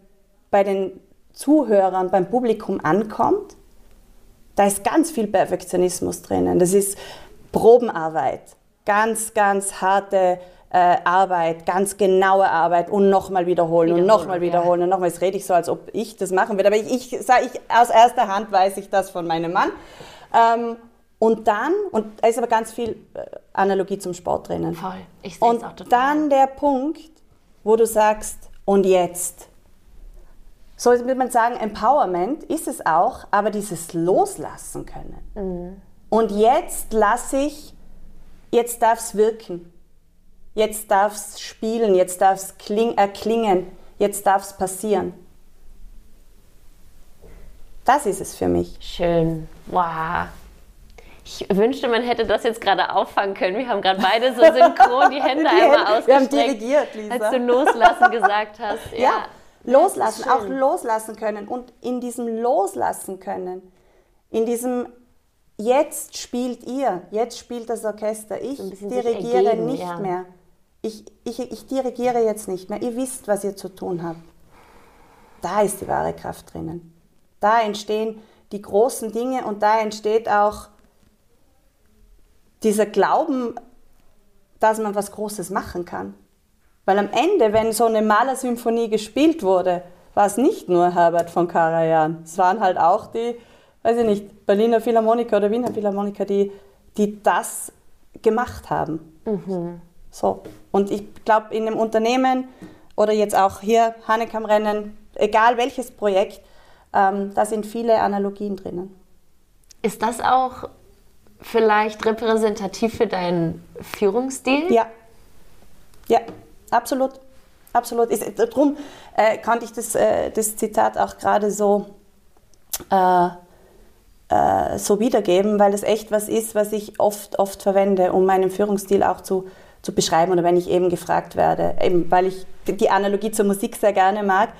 bei den Zuhörern, beim Publikum ankommt, da ist ganz viel Perfektionismus drinnen. Das ist Probenarbeit, ganz, ganz harte äh, Arbeit, ganz genaue Arbeit und nochmal wiederholen, und nochmal wiederholen ja. und nochmal. Jetzt rede ich so, als ob ich das machen würde, aber ich, ich, ich aus erster Hand weiß ich das von meinem Mann. Ähm, und dann, und da ist aber ganz viel äh, Analogie zum Sport drinnen. Voll, ich sehe Und auch total. dann der Punkt, wo du sagst, und jetzt. So würde man sagen, Empowerment ist es auch, aber dieses Loslassen können. Mhm. Und jetzt lasse ich, jetzt darf es wirken. Jetzt darf es spielen, jetzt darf es erklingen, jetzt darf es passieren. Das ist es für mich. Schön. Wow. Ich wünschte, man hätte das jetzt gerade auffangen können. Wir haben gerade beide so synchron die Hände die einmal ausgestreckt. Wir haben dirigiert, Lisa. Als du loslassen gesagt hast. Ja, ja loslassen, auch loslassen können. Und in diesem Loslassen können, in diesem Jetzt spielt ihr, jetzt spielt das Orchester. Ich so dirigiere ergeben, nicht ja. mehr. Ich, ich, ich dirigiere jetzt nicht mehr. Ihr wisst, was ihr zu tun habt. Da ist die wahre Kraft drinnen. Da entstehen die großen Dinge und da entsteht auch dieser Glauben, dass man was Großes machen kann. Weil am Ende, wenn so eine Malersymphonie gespielt wurde, war es nicht nur Herbert von Karajan. Es waren halt auch die, weiß ich nicht, Berliner Philharmoniker oder Wiener Philharmoniker, die, die das gemacht haben. Mhm. So. Und ich glaube, in einem Unternehmen oder jetzt auch hier Hanekam-Rennen, egal welches Projekt, ähm, da sind viele Analogien drinnen. Ist das auch vielleicht repräsentativ für deinen Führungsstil? Ja. Ja, absolut. Absolut. Ist, darum äh, konnte ich das, äh, das Zitat auch gerade so, äh, äh, so wiedergeben, weil es echt was ist, was ich oft, oft verwende, um meinen Führungsstil auch zu, zu beschreiben oder wenn ich eben gefragt werde. Eben, weil ich die Analogie zur Musik sehr gerne mag,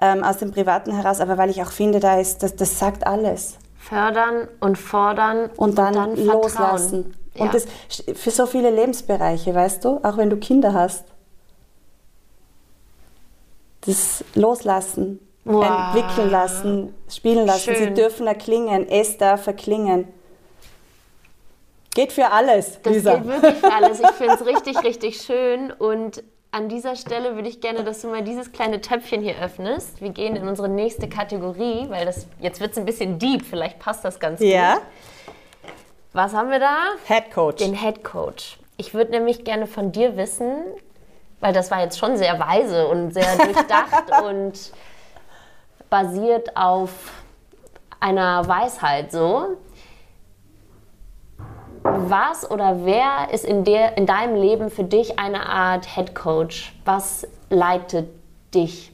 ähm, aus dem Privaten heraus, aber weil ich auch finde, da ist, das, das sagt alles fördern und fordern und dann, und dann loslassen. Ja. Und das für so viele Lebensbereiche, weißt du, auch wenn du Kinder hast. Das Loslassen, wow. entwickeln lassen, spielen lassen. Schön. Sie dürfen erklingen, es darf erklingen. Geht für alles. Das Lisa. geht wirklich für alles. Ich finde es richtig, richtig schön und an dieser Stelle würde ich gerne, dass du mal dieses kleine Töpfchen hier öffnest. Wir gehen in unsere nächste Kategorie, weil das jetzt wird es ein bisschen deep. Vielleicht passt das ganz ja. gut. Was haben wir da? Head Coach. Den Head Coach. Ich würde nämlich gerne von dir wissen, weil das war jetzt schon sehr weise und sehr durchdacht und basiert auf einer Weisheit so was oder wer ist in, der, in deinem Leben für dich eine Art Head Coach? Was leitet dich?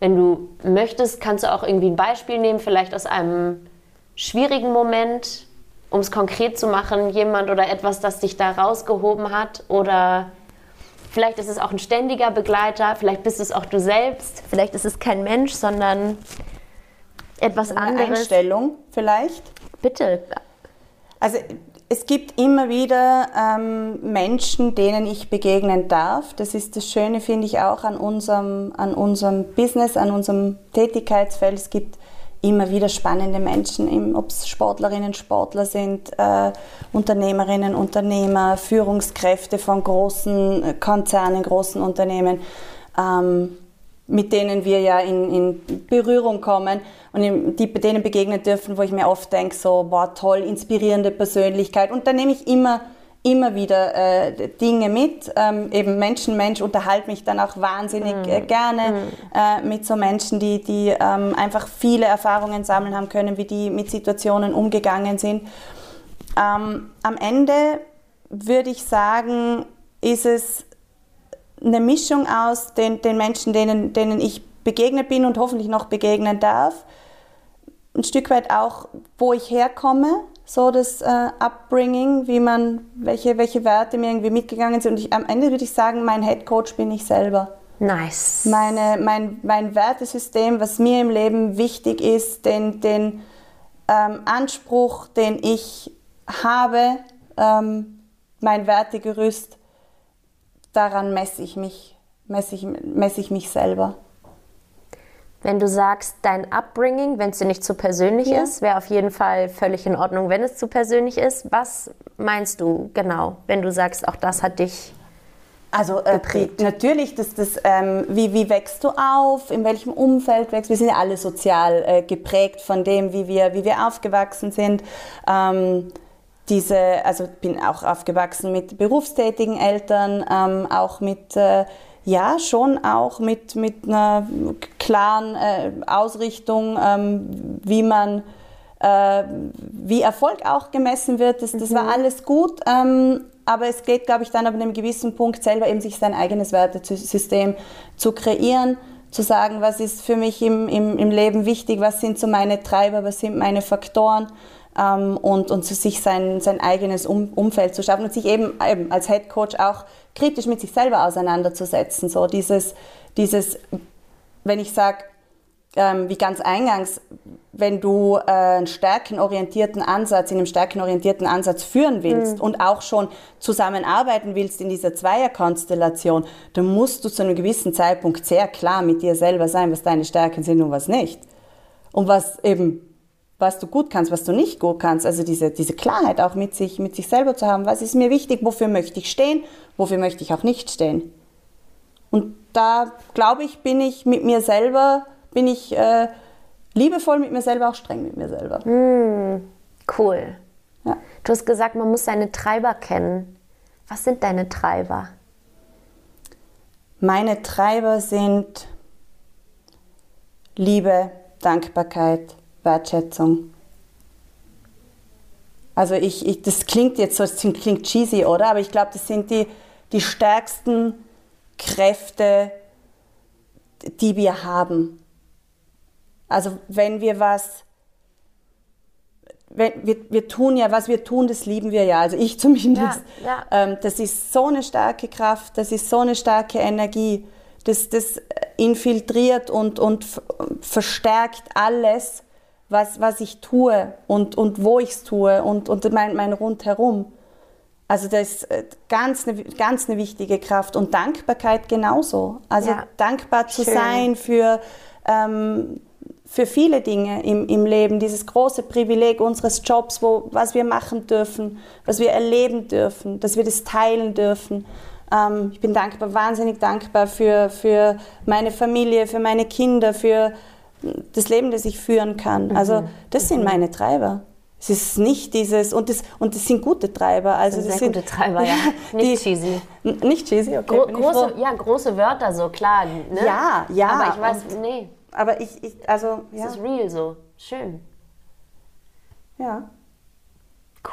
Wenn du möchtest, kannst du auch irgendwie ein Beispiel nehmen, vielleicht aus einem schwierigen Moment, um es konkret zu machen, jemand oder etwas, das dich da rausgehoben hat oder Vielleicht ist es auch ein ständiger Begleiter, vielleicht bist es auch du selbst, vielleicht ist es kein Mensch, sondern etwas Eine anderes. Einstellung vielleicht. Bitte. Also es gibt immer wieder ähm, Menschen, denen ich begegnen darf. Das ist das Schöne, finde ich, auch an unserem, an unserem Business, an unserem Tätigkeitsfeld. Es gibt immer wieder spannende Menschen, ob es Sportlerinnen, Sportler sind, äh, Unternehmerinnen, Unternehmer, Führungskräfte von großen Konzernen, großen Unternehmen. Ähm, mit denen wir ja in, in Berührung kommen und die, denen begegnen dürfen, wo ich mir oft denke, so, boah, toll, inspirierende Persönlichkeit. Und da nehme ich immer, immer wieder äh, Dinge mit. Ähm, eben Menschen, Mensch, unterhalte mich dann auch wahnsinnig mm. äh, gerne mm. äh, mit so Menschen, die, die ähm, einfach viele Erfahrungen sammeln haben können, wie die mit Situationen umgegangen sind. Ähm, am Ende würde ich sagen, ist es eine Mischung aus den, den Menschen, denen, denen ich begegnet bin und hoffentlich noch begegnen darf. Ein Stück weit auch, wo ich herkomme, so das äh, Upbringing, wie man, welche, welche Werte mir irgendwie mitgegangen sind. Und ich, am Ende würde ich sagen, mein Head Coach bin ich selber. Nice. Meine, mein, mein Wertesystem, was mir im Leben wichtig ist, den, den ähm, Anspruch, den ich habe, ähm, mein Wertegerüst, daran messe ich mich, messe ich, messe ich mich selber. Wenn du sagst, dein Upbringing, wenn es dir nicht zu persönlich ja. ist, wäre auf jeden Fall völlig in Ordnung, wenn es zu persönlich ist. Was meinst du genau, wenn du sagst, auch das hat dich also äh, natürlich, das, das, ähm, wie, wie wächst du auf, in welchem Umfeld wächst Wir sind ja alle sozial äh, geprägt von dem, wie wir, wie wir aufgewachsen sind. Ähm, diese, also bin auch aufgewachsen mit berufstätigen Eltern, ähm, auch mit, äh, ja, schon auch mit, mit einer klaren äh, Ausrichtung, ähm, wie man, äh, wie Erfolg auch gemessen wird. Das, das mhm. war alles gut. Ähm, aber es geht, glaube ich, dann ab einem gewissen Punkt selber eben sich sein eigenes Wertesystem zu kreieren, zu sagen, was ist für mich im, im, im Leben wichtig, was sind so meine Treiber, was sind meine Faktoren ähm, und, und sich sein, sein eigenes um Umfeld zu schaffen und sich eben, eben als Head Coach auch kritisch mit sich selber auseinanderzusetzen. So dieses, dieses wenn ich sage, ähm, wie ganz eingangs, wenn du äh, einen stärkenorientierten Ansatz, in einem stärkenorientierten Ansatz führen willst mhm. und auch schon zusammenarbeiten willst in dieser Zweierkonstellation, dann musst du zu einem gewissen Zeitpunkt sehr klar mit dir selber sein, was deine Stärken sind und was nicht. Und was eben was du gut kannst, was du nicht gut kannst. Also diese, diese Klarheit auch mit sich, mit sich selber zu haben. Was ist mir wichtig? Wofür möchte ich stehen? Wofür möchte ich auch nicht stehen? Und da, glaube ich, bin ich mit mir selber, bin ich äh, liebevoll mit mir selber, auch streng mit mir selber. Mm, cool. Ja. Du hast gesagt, man muss seine Treiber kennen. Was sind deine Treiber? Meine Treiber sind Liebe, Dankbarkeit, Wertschätzung. Also ich, ich, das klingt jetzt so, das klingt cheesy, oder? Aber ich glaube, das sind die, die stärksten Kräfte, die wir haben. Also wenn wir was, wenn, wir, wir tun ja, was wir tun, das lieben wir ja, also ich zumindest. Ja, ja. Ähm, das ist so eine starke Kraft, das ist so eine starke Energie, das, das infiltriert und, und verstärkt alles, was, was ich tue und, und wo ich es tue und, und mein, mein Rundherum. Also das ist äh, ganz eine, ganz eine wichtige Kraft und Dankbarkeit genauso. Also ja, dankbar zu schön. sein für, ähm, für viele Dinge im, im Leben, dieses große Privileg unseres Jobs, wo, was wir machen dürfen, was wir erleben dürfen, dass wir das teilen dürfen. Ähm, ich bin dankbar, wahnsinnig dankbar für, für meine Familie, für meine Kinder, für das Leben, das ich führen kann. Mhm. Also das sind mhm. meine Treiber. Es ist nicht dieses, und das, und das sind gute Treiber. Also das sind sehr gute Treiber, ja. Nicht die, cheesy. Nicht cheesy, okay. Gro große, ja, große Wörter so, klar. Ne? Ja, ja. Aber ich weiß, und, nee. Aber ich, ich also, ja. Es ist real so. Schön. Ja.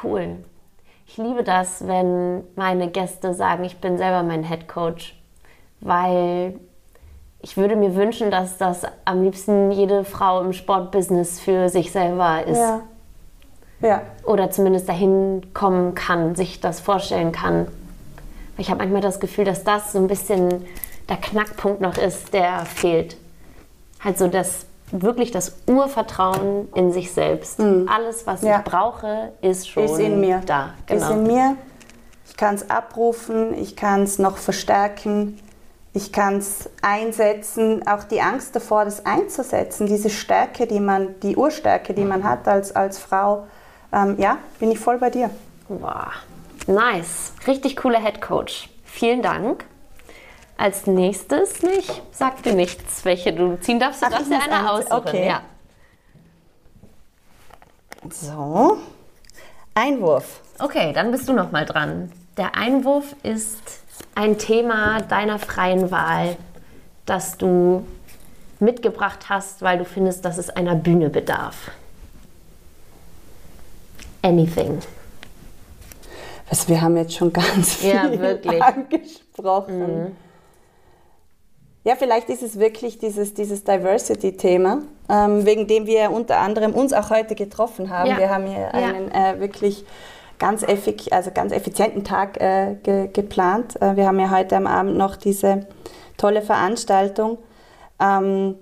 Cool. Ich liebe das, wenn meine Gäste sagen, ich bin selber mein Head Coach, weil ich würde mir wünschen, dass das am liebsten jede Frau im Sportbusiness für sich selber ist. Ja. ja. Oder zumindest dahin kommen kann, sich das vorstellen kann. Ich habe manchmal das Gefühl, dass das so ein bisschen der Knackpunkt noch ist, der fehlt. Halt so das wirklich das Urvertrauen in sich selbst. Mhm. Alles, was ja. ich brauche, ist schon ist in mir. da. Genau. Ist in mir. Ich kann es abrufen, ich kann es noch verstärken, ich kann es einsetzen. Auch die Angst davor, das einzusetzen, diese Stärke, die man, die Urstärke, die man hat als, als Frau, ähm, ja, bin ich voll bei dir. Wow. Nice. Richtig cooler Head Coach. Vielen Dank. Als nächstes nicht, sag dir nichts, welche du ziehen darfst. Du Ach, darfst dir eine aussuchen. Okay. Ja. So. Einwurf. Okay, dann bist du noch mal dran. Der Einwurf ist ein Thema deiner freien Wahl, das du mitgebracht hast, weil du findest, dass es einer Bühne bedarf. Anything. Also wir haben jetzt schon ganz viel ja, angesprochen. Mhm. Ja, vielleicht ist es wirklich dieses, dieses Diversity-Thema, ähm, wegen dem wir unter anderem uns auch heute getroffen haben. Ja. Wir haben hier ja. einen äh, wirklich ganz, effig, also ganz effizienten Tag äh, ge geplant. Äh, wir haben ja heute am Abend noch diese tolle Veranstaltung. Ähm,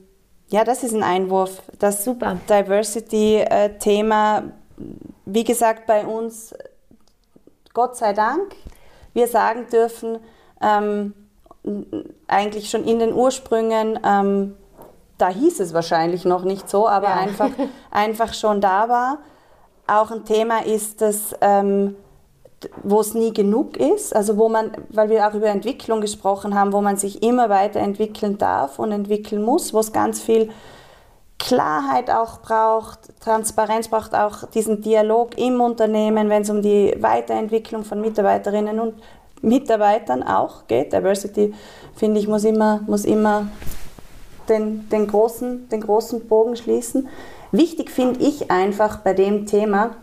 ja, das ist ein Einwurf. Das Super. Diversity-Thema, wie gesagt, bei uns, Gott sei Dank, wir sagen dürfen, ähm, eigentlich schon in den Ursprüngen, ähm, da hieß es wahrscheinlich noch nicht so, aber ja. einfach, einfach schon da war. Auch ein Thema ist, dass ähm, wo es nie genug ist, also wo man, weil wir auch über Entwicklung gesprochen haben, wo man sich immer weiterentwickeln darf und entwickeln muss, wo es ganz viel Klarheit auch braucht, Transparenz braucht auch diesen Dialog im Unternehmen, wenn es um die Weiterentwicklung von Mitarbeiterinnen und Mitarbeitern auch geht. Diversity, finde ich, muss immer, muss immer den, den, großen, den großen Bogen schließen. Wichtig finde ich einfach bei dem Thema,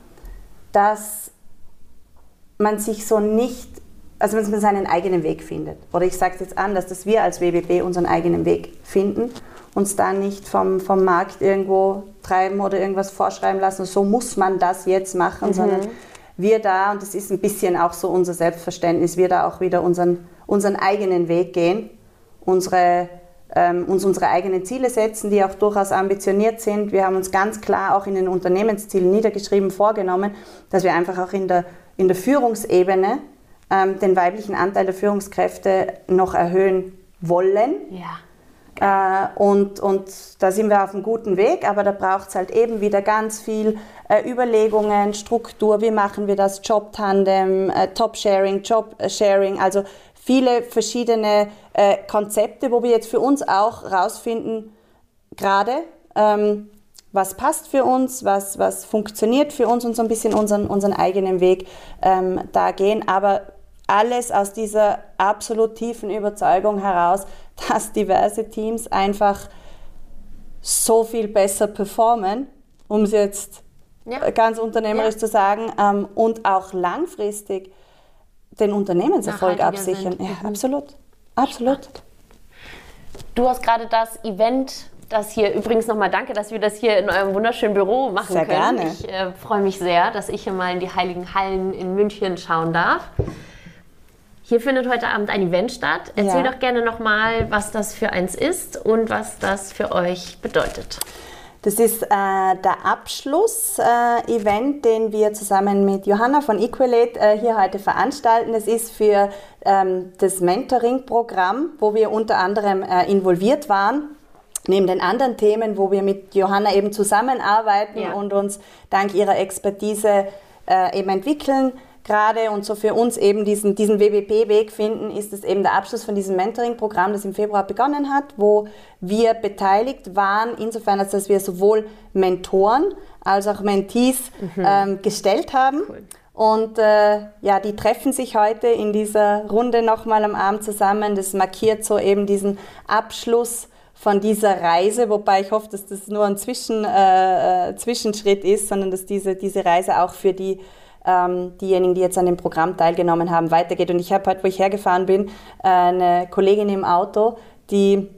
dass man sich so nicht, also dass man seinen eigenen Weg findet. Oder ich sage es jetzt anders, dass wir als WBB unseren eigenen Weg finden, uns da nicht vom, vom Markt irgendwo treiben oder irgendwas vorschreiben lassen, so muss man das jetzt machen, mhm. sondern wir da, und das ist ein bisschen auch so unser Selbstverständnis, wir da auch wieder unseren, unseren eigenen Weg gehen, unsere, uns unsere eigenen Ziele setzen, die auch durchaus ambitioniert sind. Wir haben uns ganz klar auch in den Unternehmenszielen niedergeschrieben vorgenommen, dass wir einfach auch in der, in der Führungsebene ähm, den weiblichen Anteil der Führungskräfte noch erhöhen wollen. Ja. Äh, und, und da sind wir auf einem guten Weg, aber da braucht es halt eben wieder ganz viel äh, Überlegungen, Struktur, wie machen wir das, Job-Tandem, äh, Top-Sharing, Job-Sharing, also viele verschiedene äh, Konzepte, wo wir jetzt für uns auch rausfinden, gerade, ähm, was passt für uns, was, was funktioniert für uns und so ein bisschen unseren, unseren eigenen Weg ähm, da gehen. Aber alles aus dieser absolut tiefen Überzeugung heraus, dass diverse Teams einfach so viel besser performen, um es jetzt ja. ganz unternehmerisch ja. zu sagen, ähm, und auch langfristig den Unternehmenserfolg absichern. Ja, mhm. absolut. Absolut. Du hast gerade das Event, das hier übrigens nochmal danke, dass wir das hier in eurem wunderschönen Büro machen sehr können. Gerne. Ich äh, freue mich sehr, dass ich hier mal in die Heiligen Hallen in München schauen darf. Hier findet heute Abend ein Event statt. Erzähl ja. doch gerne nochmal, was das für eins ist und was das für euch bedeutet. Das ist äh, der Abschluss-Event, äh, den wir zusammen mit Johanna von Equalate äh, hier heute veranstalten. Das ist für ähm, das Mentoring-Programm, wo wir unter anderem äh, involviert waren. Neben den anderen Themen, wo wir mit Johanna eben zusammenarbeiten ja. und uns dank ihrer Expertise äh, eben entwickeln gerade und so für uns eben diesen, diesen WBP-Weg finden, ist es eben der Abschluss von diesem Mentoring-Programm, das im Februar begonnen hat, wo wir beteiligt waren, insofern als dass wir sowohl Mentoren als auch Mentees mhm. ähm, gestellt haben. Cool. Und äh, ja, die treffen sich heute in dieser Runde nochmal am Abend zusammen. Das markiert so eben diesen Abschluss von dieser Reise, wobei ich hoffe, dass das nur ein Zwischen, äh, äh Zwischenschritt ist, sondern dass diese, diese Reise auch für die ähm, diejenigen, die jetzt an dem Programm teilgenommen haben, weitergeht. Und ich habe heute, wo ich hergefahren bin, eine Kollegin im Auto, die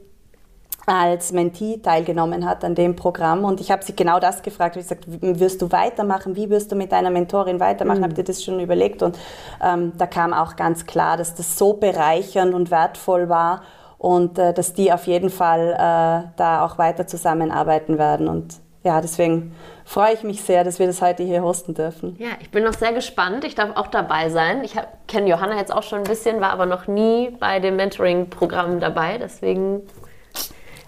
als Mentee teilgenommen hat an dem Programm. Und ich habe sie genau das gefragt. Ich gesagt, wirst du weitermachen? Wie wirst du mit deiner Mentorin weitermachen? Mhm. Habt ihr das schon überlegt? Und ähm, da kam auch ganz klar, dass das so bereichernd und wertvoll war und äh, dass die auf jeden Fall äh, da auch weiter zusammenarbeiten werden. Und ja, deswegen freue ich mich sehr, dass wir das heute hier hosten dürfen. Ja, ich bin noch sehr gespannt. Ich darf auch dabei sein. Ich kenne Johanna jetzt auch schon ein bisschen, war aber noch nie bei dem Mentoring-Programm dabei. Deswegen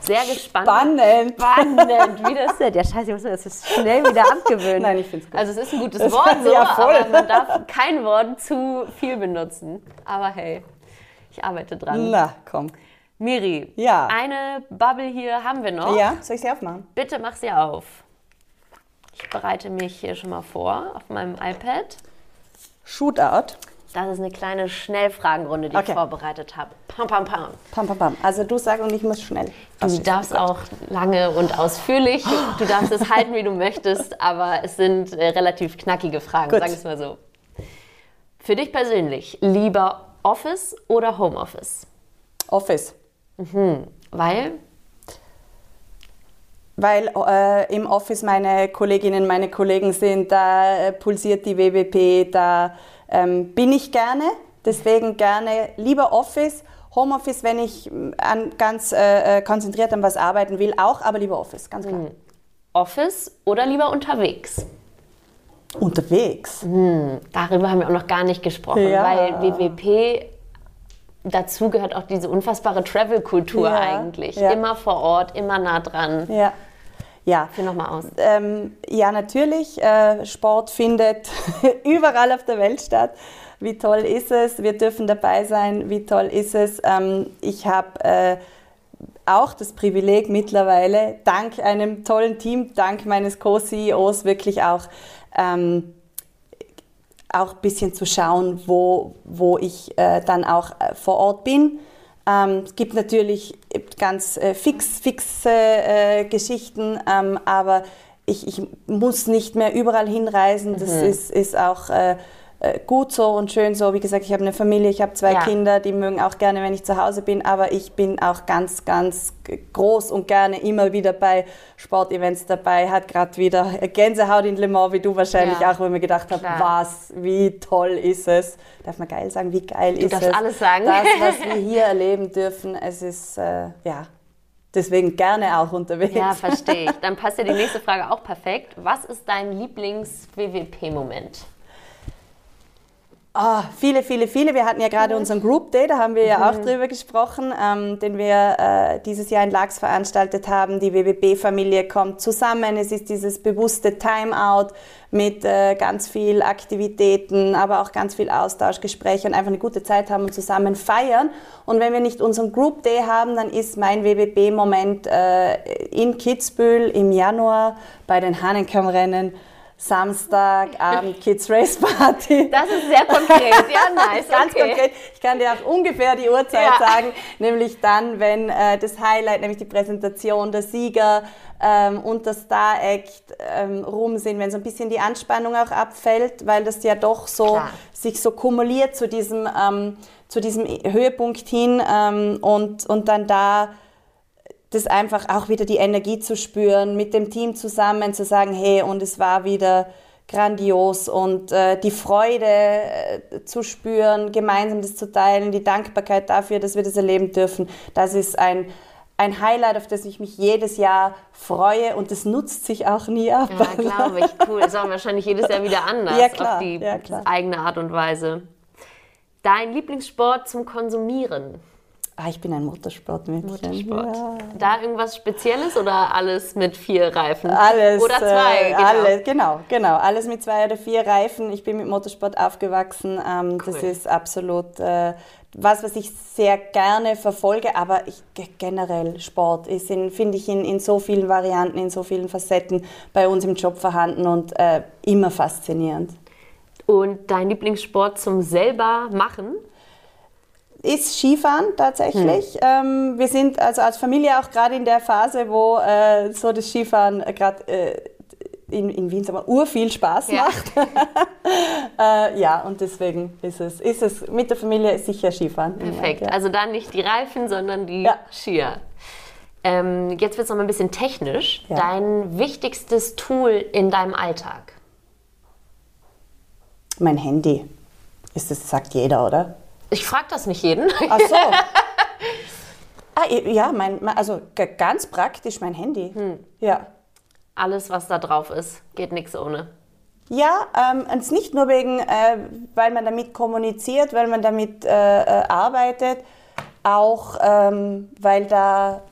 sehr gespannt. Spannend. Spannend, wie das ist. Ja, scheiße, ich muss mir das jetzt schnell wieder abgewöhnen. Nein, ich finde es gut. Also es ist ein gutes das Wort, so, ja voll. aber man darf kein Wort zu viel benutzen. Aber hey, ich arbeite dran. Na, komm. Miri, ja. eine Bubble hier haben wir noch. Ja, soll ich sie aufmachen? Bitte mach sie auf. Ich bereite mich hier schon mal vor auf meinem iPad. Shootout. Das ist eine kleine Schnellfragenrunde, die okay. ich vorbereitet habe. Pam, pam, pam. Pam, pam, pam. Also du sagst und ich muss schnell. Du darfst auch lange und ausführlich. Du darfst es halten, wie du möchtest, aber es sind äh, relativ knackige Fragen, Gut. wir es mal so. Für dich persönlich, lieber Office oder Homeoffice? Office. Mhm. Weil? Weil äh, im Office meine Kolleginnen, meine Kollegen sind, da äh, pulsiert die WWP, da ähm, bin ich gerne, deswegen gerne lieber Office. Homeoffice, wenn ich äh, an, ganz äh, äh, konzentriert an was arbeiten will, auch, aber lieber Office, ganz klar. Hm. Office oder lieber unterwegs? Unterwegs? Hm, darüber haben wir auch noch gar nicht gesprochen, ja. weil WWP dazu gehört auch diese unfassbare Travel-Kultur ja, eigentlich. Ja. Immer vor Ort, immer nah dran. Ja. Ja. Führ nochmal aus. Ähm, ja, natürlich. Äh, Sport findet überall auf der Welt statt. Wie toll ist es? Wir dürfen dabei sein. Wie toll ist es? Ähm, ich habe äh, auch das Privileg mittlerweile, dank einem tollen Team, dank meines Co-CEOs, wirklich auch ähm, auch ein bisschen zu schauen, wo, wo ich äh, dann auch äh, vor Ort bin. Ähm, es gibt natürlich ganz äh, fix, fixe äh, Geschichten, ähm, aber ich, ich muss nicht mehr überall hinreisen. Das mhm. ist, ist auch äh, gut so und schön so. Wie gesagt, ich habe eine Familie, ich habe zwei ja. Kinder, die mögen auch gerne, wenn ich zu Hause bin, aber ich bin auch ganz, ganz groß und gerne immer wieder bei Sportevents dabei. Hat gerade wieder Gänsehaut in Le Mans, wie du wahrscheinlich ja. auch, wo ich mir gedacht habe, was, wie toll ist es. Darf man geil sagen, wie geil du ist es? Du darfst alles sagen. Das, was wir hier erleben dürfen, es ist, äh, ja, deswegen gerne auch unterwegs. Ja, verstehe ich. Dann passt ja die nächste Frage auch perfekt. Was ist dein Lieblings-WWP-Moment? Oh, viele, viele, viele. Wir hatten ja gerade unseren Group Day, da haben wir ja auch mhm. drüber gesprochen, ähm, den wir äh, dieses Jahr in Lachs veranstaltet haben. Die WWB-Familie kommt zusammen. Es ist dieses bewusste Timeout mit äh, ganz viel Aktivitäten, aber auch ganz viel Austausch, Gespräche und einfach eine gute Zeit haben und zusammen feiern. Und wenn wir nicht unseren Group Day haben, dann ist mein WWB-Moment äh, in Kitzbühel im Januar bei den Hahnenkammrennen Samstagabend Kids Race Party. Das ist sehr konkret, ja, nice. Ganz okay. konkret. Ich kann dir auch ungefähr die Uhrzeit ja. sagen, nämlich dann, wenn äh, das Highlight, nämlich die Präsentation der Sieger ähm, und das Star Act ähm, rum sind, wenn so ein bisschen die Anspannung auch abfällt, weil das ja doch so Klar. sich so kumuliert zu diesem, ähm, zu diesem Höhepunkt hin ähm, und, und dann da das einfach auch wieder die Energie zu spüren, mit dem Team zusammen zu sagen, hey, und es war wieder grandios und äh, die Freude äh, zu spüren, gemeinsam das zu teilen, die Dankbarkeit dafür, dass wir das erleben dürfen, das ist ein, ein Highlight, auf das ich mich jedes Jahr freue und das nutzt sich auch nie ab. Ja, glaube ich, cool. Ist auch wahrscheinlich jedes Jahr wieder anders ja, klar. auf die ja, eigene Art und Weise. Dein Lieblingssport zum Konsumieren? Ah, ich bin ein Motorsportmädchen. Motorsport. Ja. Da irgendwas Spezielles oder alles mit vier Reifen? Alles. Oder zwei, äh, genau. Alles, genau, genau. Alles mit zwei oder vier Reifen. Ich bin mit Motorsport aufgewachsen. Ähm, cool. Das ist absolut äh, was, was ich sehr gerne verfolge. Aber ich, generell Sport ist, finde ich, in, in so vielen Varianten, in so vielen Facetten bei uns im Job vorhanden und äh, immer faszinierend. Und dein Lieblingssport zum selber machen? Ist Skifahren tatsächlich. Hm. Ähm, wir sind also als Familie auch gerade in der Phase, wo äh, so das Skifahren äh, gerade äh, in, in Wien sagen wir, urviel Spaß ja. macht. äh, ja, und deswegen ist es, ist es mit der Familie sicher Skifahren. Perfekt. Ja. Also dann nicht die Reifen, sondern die ja. Skier. Ähm, jetzt wird es noch ein bisschen technisch. Ja. Dein wichtigstes Tool in deinem Alltag? Mein Handy. Ist das, sagt jeder, oder? Ich frage das nicht jeden. Ach so. ah, ja, mein, also ganz praktisch mein Handy. Ja. Alles, was da drauf ist, geht nichts ohne. Ja, ähm, und nicht nur wegen, äh, weil man damit kommuniziert, weil man damit äh, äh, arbeitet, auch ähm, weil da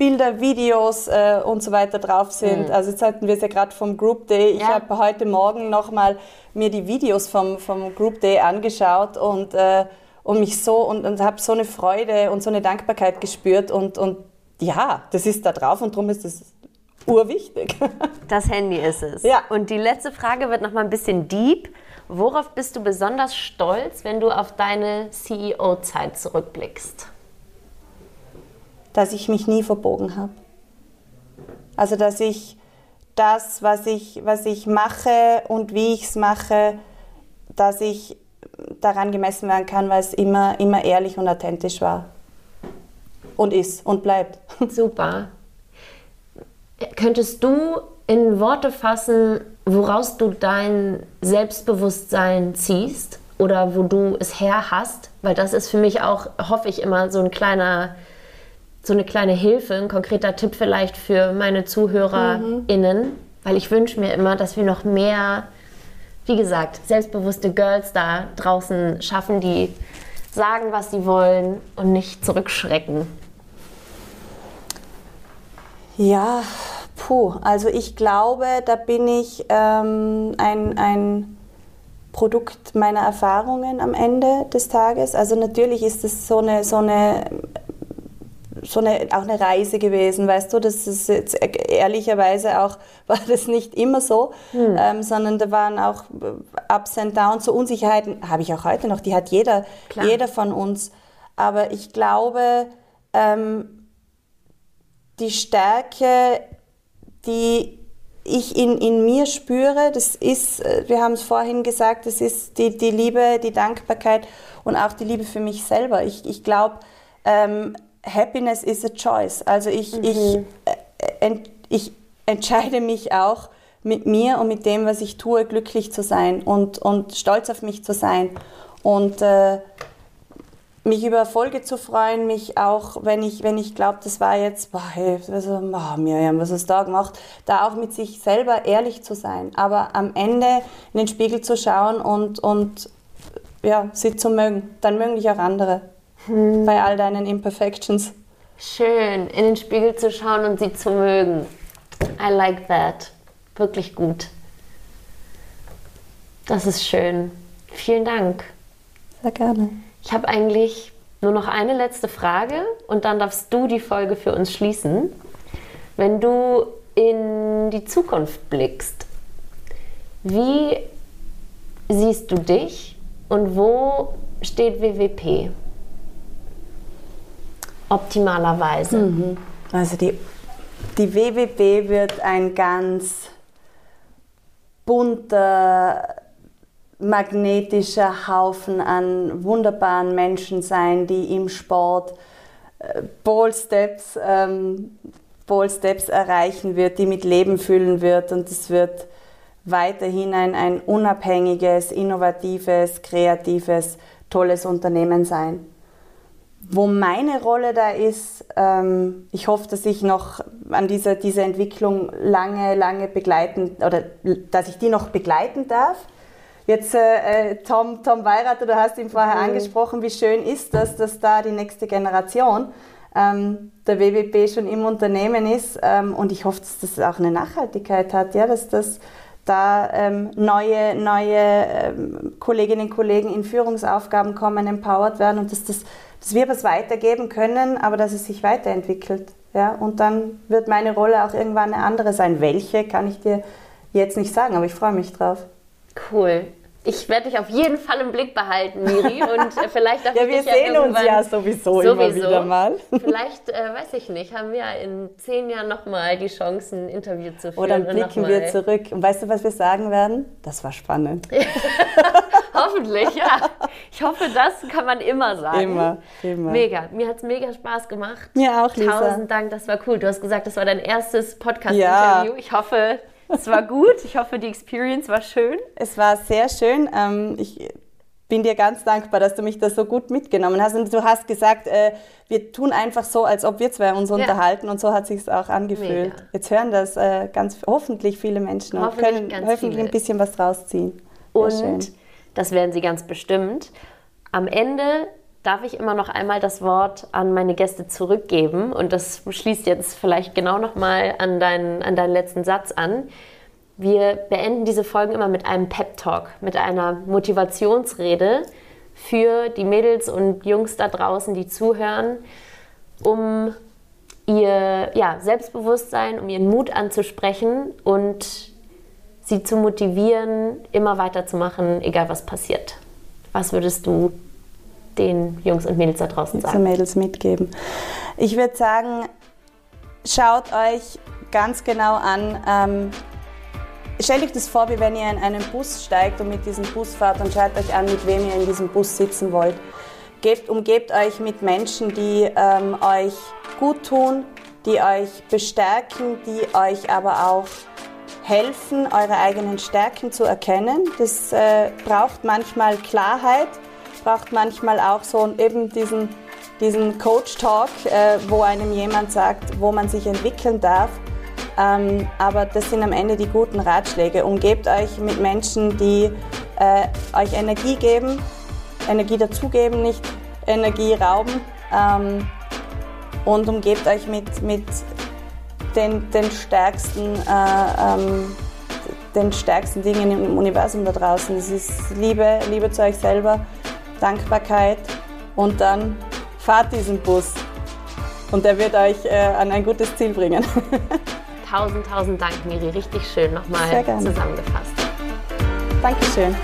Bilder, Videos äh, und so weiter drauf sind. Also jetzt hatten wir es ja gerade vom Group Day. Ich Ja. habe heute Morgen nochmal mir die Videos vom, vom Group Day angeschaut und, äh, und mich so und, und habe so eine Freude und so eine Dankbarkeit gespürt und, und ja, das ist da drauf und darum ist es urwichtig. Das Handy ist es. Ja. Und die letzte Frage wird noch mal ein bisschen deep. Worauf bist du besonders stolz, wenn du auf deine CEO-Zeit zurückblickst? Dass ich mich nie verbogen habe. Also dass ich das, was ich, was ich mache und wie ich es mache, dass ich daran gemessen werden kann, weil es immer, immer ehrlich und authentisch war. Und ist und bleibt. Super. Könntest du in Worte fassen, woraus du dein Selbstbewusstsein ziehst oder wo du es her hast? Weil das ist für mich auch, hoffe ich, immer so ein kleiner, so eine kleine Hilfe, ein konkreter Tipp vielleicht für meine ZuhörerInnen. Weil ich wünsche mir immer, dass wir noch mehr, wie gesagt, selbstbewusste Girls da draußen schaffen, die sagen, was sie wollen und nicht zurückschrecken. Ja, puh. Also ich glaube, da bin ich ähm, ein, ein Produkt meiner Erfahrungen am Ende des Tages. Also natürlich ist es so eine, so eine, so eine, auch eine Reise gewesen, weißt du, das ist jetzt ehrlicherweise auch, war das nicht immer so, ähm, sondern da waren auch Ups and Downs, so Unsicherheiten habe ich auch heute noch, die hat jeder, Klar. jeder von uns. Aber ich glaube, ähm, die Stärke, die ich in, in mir spüre, das ist, äh, wir haben es vorhin gesagt, das ist die, die Liebe, die Dankbarkeit und auch die Liebe für mich selber. Ich, ich glaube, ähm, Happiness is a choice. Also ich, ich, äh, ent, ich entscheide mich auch mit mir und mit dem, was ich tue, glücklich zu sein und, und stolz auf mich zu sein. Und äh, mich über Erfolge zu freuen, mich auch, wenn ich, wenn ich glaube, das war jetzt, boah, hey, also, oh, Miriam, was hast du da gemacht, da auch mit sich selber ehrlich zu sein, aber am Ende in den Spiegel zu schauen und, und ja, sie zu mögen. Dann mögen dich auch andere bei all deinen Imperfections. Schön, in den Spiegel zu schauen und sie zu mögen. I like that. Wirklich gut. Das ist schön. Vielen Dank. Sehr gerne. Ich habe eigentlich nur noch eine letzte Frage und dann darfst du die Folge für uns schließen. Wenn du in die Zukunft blickst, wie siehst du dich und wo steht WWP? Optimalerweise. Also die, die WWB wird ein ganz bunter, magnetischer Haufen an wunderbaren Menschen sein, die im Sport äh, Ball Steps, ähm, Ball Steps erreichen wird, die mit Leben füllen wird und es wird weiterhin ein, ein unabhängiges, innovatives, kreatives, tolles Unternehmen sein. Wo meine Rolle da ist, ähm, ich hoffe, dass ich noch an dieser, dieser Entwicklung lange, lange begleiten oder dass ich die noch begleiten darf. Jetzt, äh, äh, Tom, Tom Weirater, du hast ihn vorher angesprochen, wie schön ist das, dass da die nächste Generation ähm, der WWP schon im Unternehmen ist ähm, und ich hoffe, dass das auch eine Nachhaltigkeit hat, ja, dass das da ähm, neue, neue ähm, Kolleginnen und Kollegen in Führungsaufgaben kommen, empowered werden und dass, das, dass wir was weitergeben können, aber dass es sich weiterentwickelt. Ja? Und dann wird meine Rolle auch irgendwann eine andere sein. Welche, kann ich dir jetzt nicht sagen, aber ich freue mich drauf. Cool. Ich werde dich auf jeden Fall im Blick behalten, Miri. Und äh, vielleicht darf Ja, wir dich ja sehen uns ja sowieso, immer wieder mal. Vielleicht, äh, weiß ich nicht, haben wir in zehn Jahren nochmal die Chance, ein Interview zu führen. Oder blicken wir zurück. Und weißt du, was wir sagen werden? Das war spannend. Hoffentlich, ja. Ich hoffe, das kann man immer sagen. Immer, immer. Mega. Mir hat es mega Spaß gemacht. Mir auch, Lisa. Tausend Dank, das war cool. Du hast gesagt, das war dein erstes Podcast-Interview. Ja. Ich hoffe, es war gut. Ich hoffe, die Experience war schön. Es war sehr schön. Ähm, ich bin dir ganz dankbar, dass du mich da so gut mitgenommen hast. Und du hast gesagt, äh, wir tun einfach so, als ob wir zwei uns ja. unterhalten. Und so hat sich auch angefühlt. Mega. Jetzt hören das äh, ganz hoffentlich viele Menschen und können hoffentlich viele. ein bisschen was rausziehen. Und schön. Das werden sie ganz bestimmt. Am Ende darf ich immer noch einmal das Wort an meine Gäste zurückgeben. Und das schließt jetzt vielleicht genau noch mal an deinen, an deinen letzten Satz an. Wir beenden diese Folgen immer mit einem Pep-Talk, mit einer Motivationsrede für die Mädels und Jungs da draußen, die zuhören, um ihr ja, Selbstbewusstsein, um ihren Mut anzusprechen und sie zu motivieren, immer weiterzumachen, egal was passiert. Was würdest du den Jungs und Mädels da draußen sagen? Den Mädels mitgeben. Ich würde sagen, schaut euch ganz genau an, ähm, Stellt euch das vor, wie wenn ihr in einen Bus steigt und mit diesem Bus fahrt und schaut euch an, mit wem ihr in diesem Bus sitzen wollt. Gebt, umgebt euch mit Menschen, die ähm, euch gut tun, die euch bestärken, die euch aber auch helfen, eure eigenen Stärken zu erkennen. Das äh, braucht manchmal Klarheit, braucht manchmal auch so eben diesen, diesen Coach-Talk, äh, wo einem jemand sagt, wo man sich entwickeln darf. Ähm, aber das sind am Ende die guten Ratschläge. Umgebt euch mit Menschen, die äh, euch Energie geben, Energie dazugeben, nicht Energie rauben. Ähm, und umgebt euch mit, mit den, den, stärksten, äh, ähm, den stärksten Dingen im Universum da draußen. Das ist Liebe, Liebe zu euch selber, Dankbarkeit und dann fahrt diesen Bus. Und der wird euch äh, an ein gutes Ziel bringen. Tausend, tausend Dank, Miri. Richtig schön nochmal zusammengefasst. Dankeschön.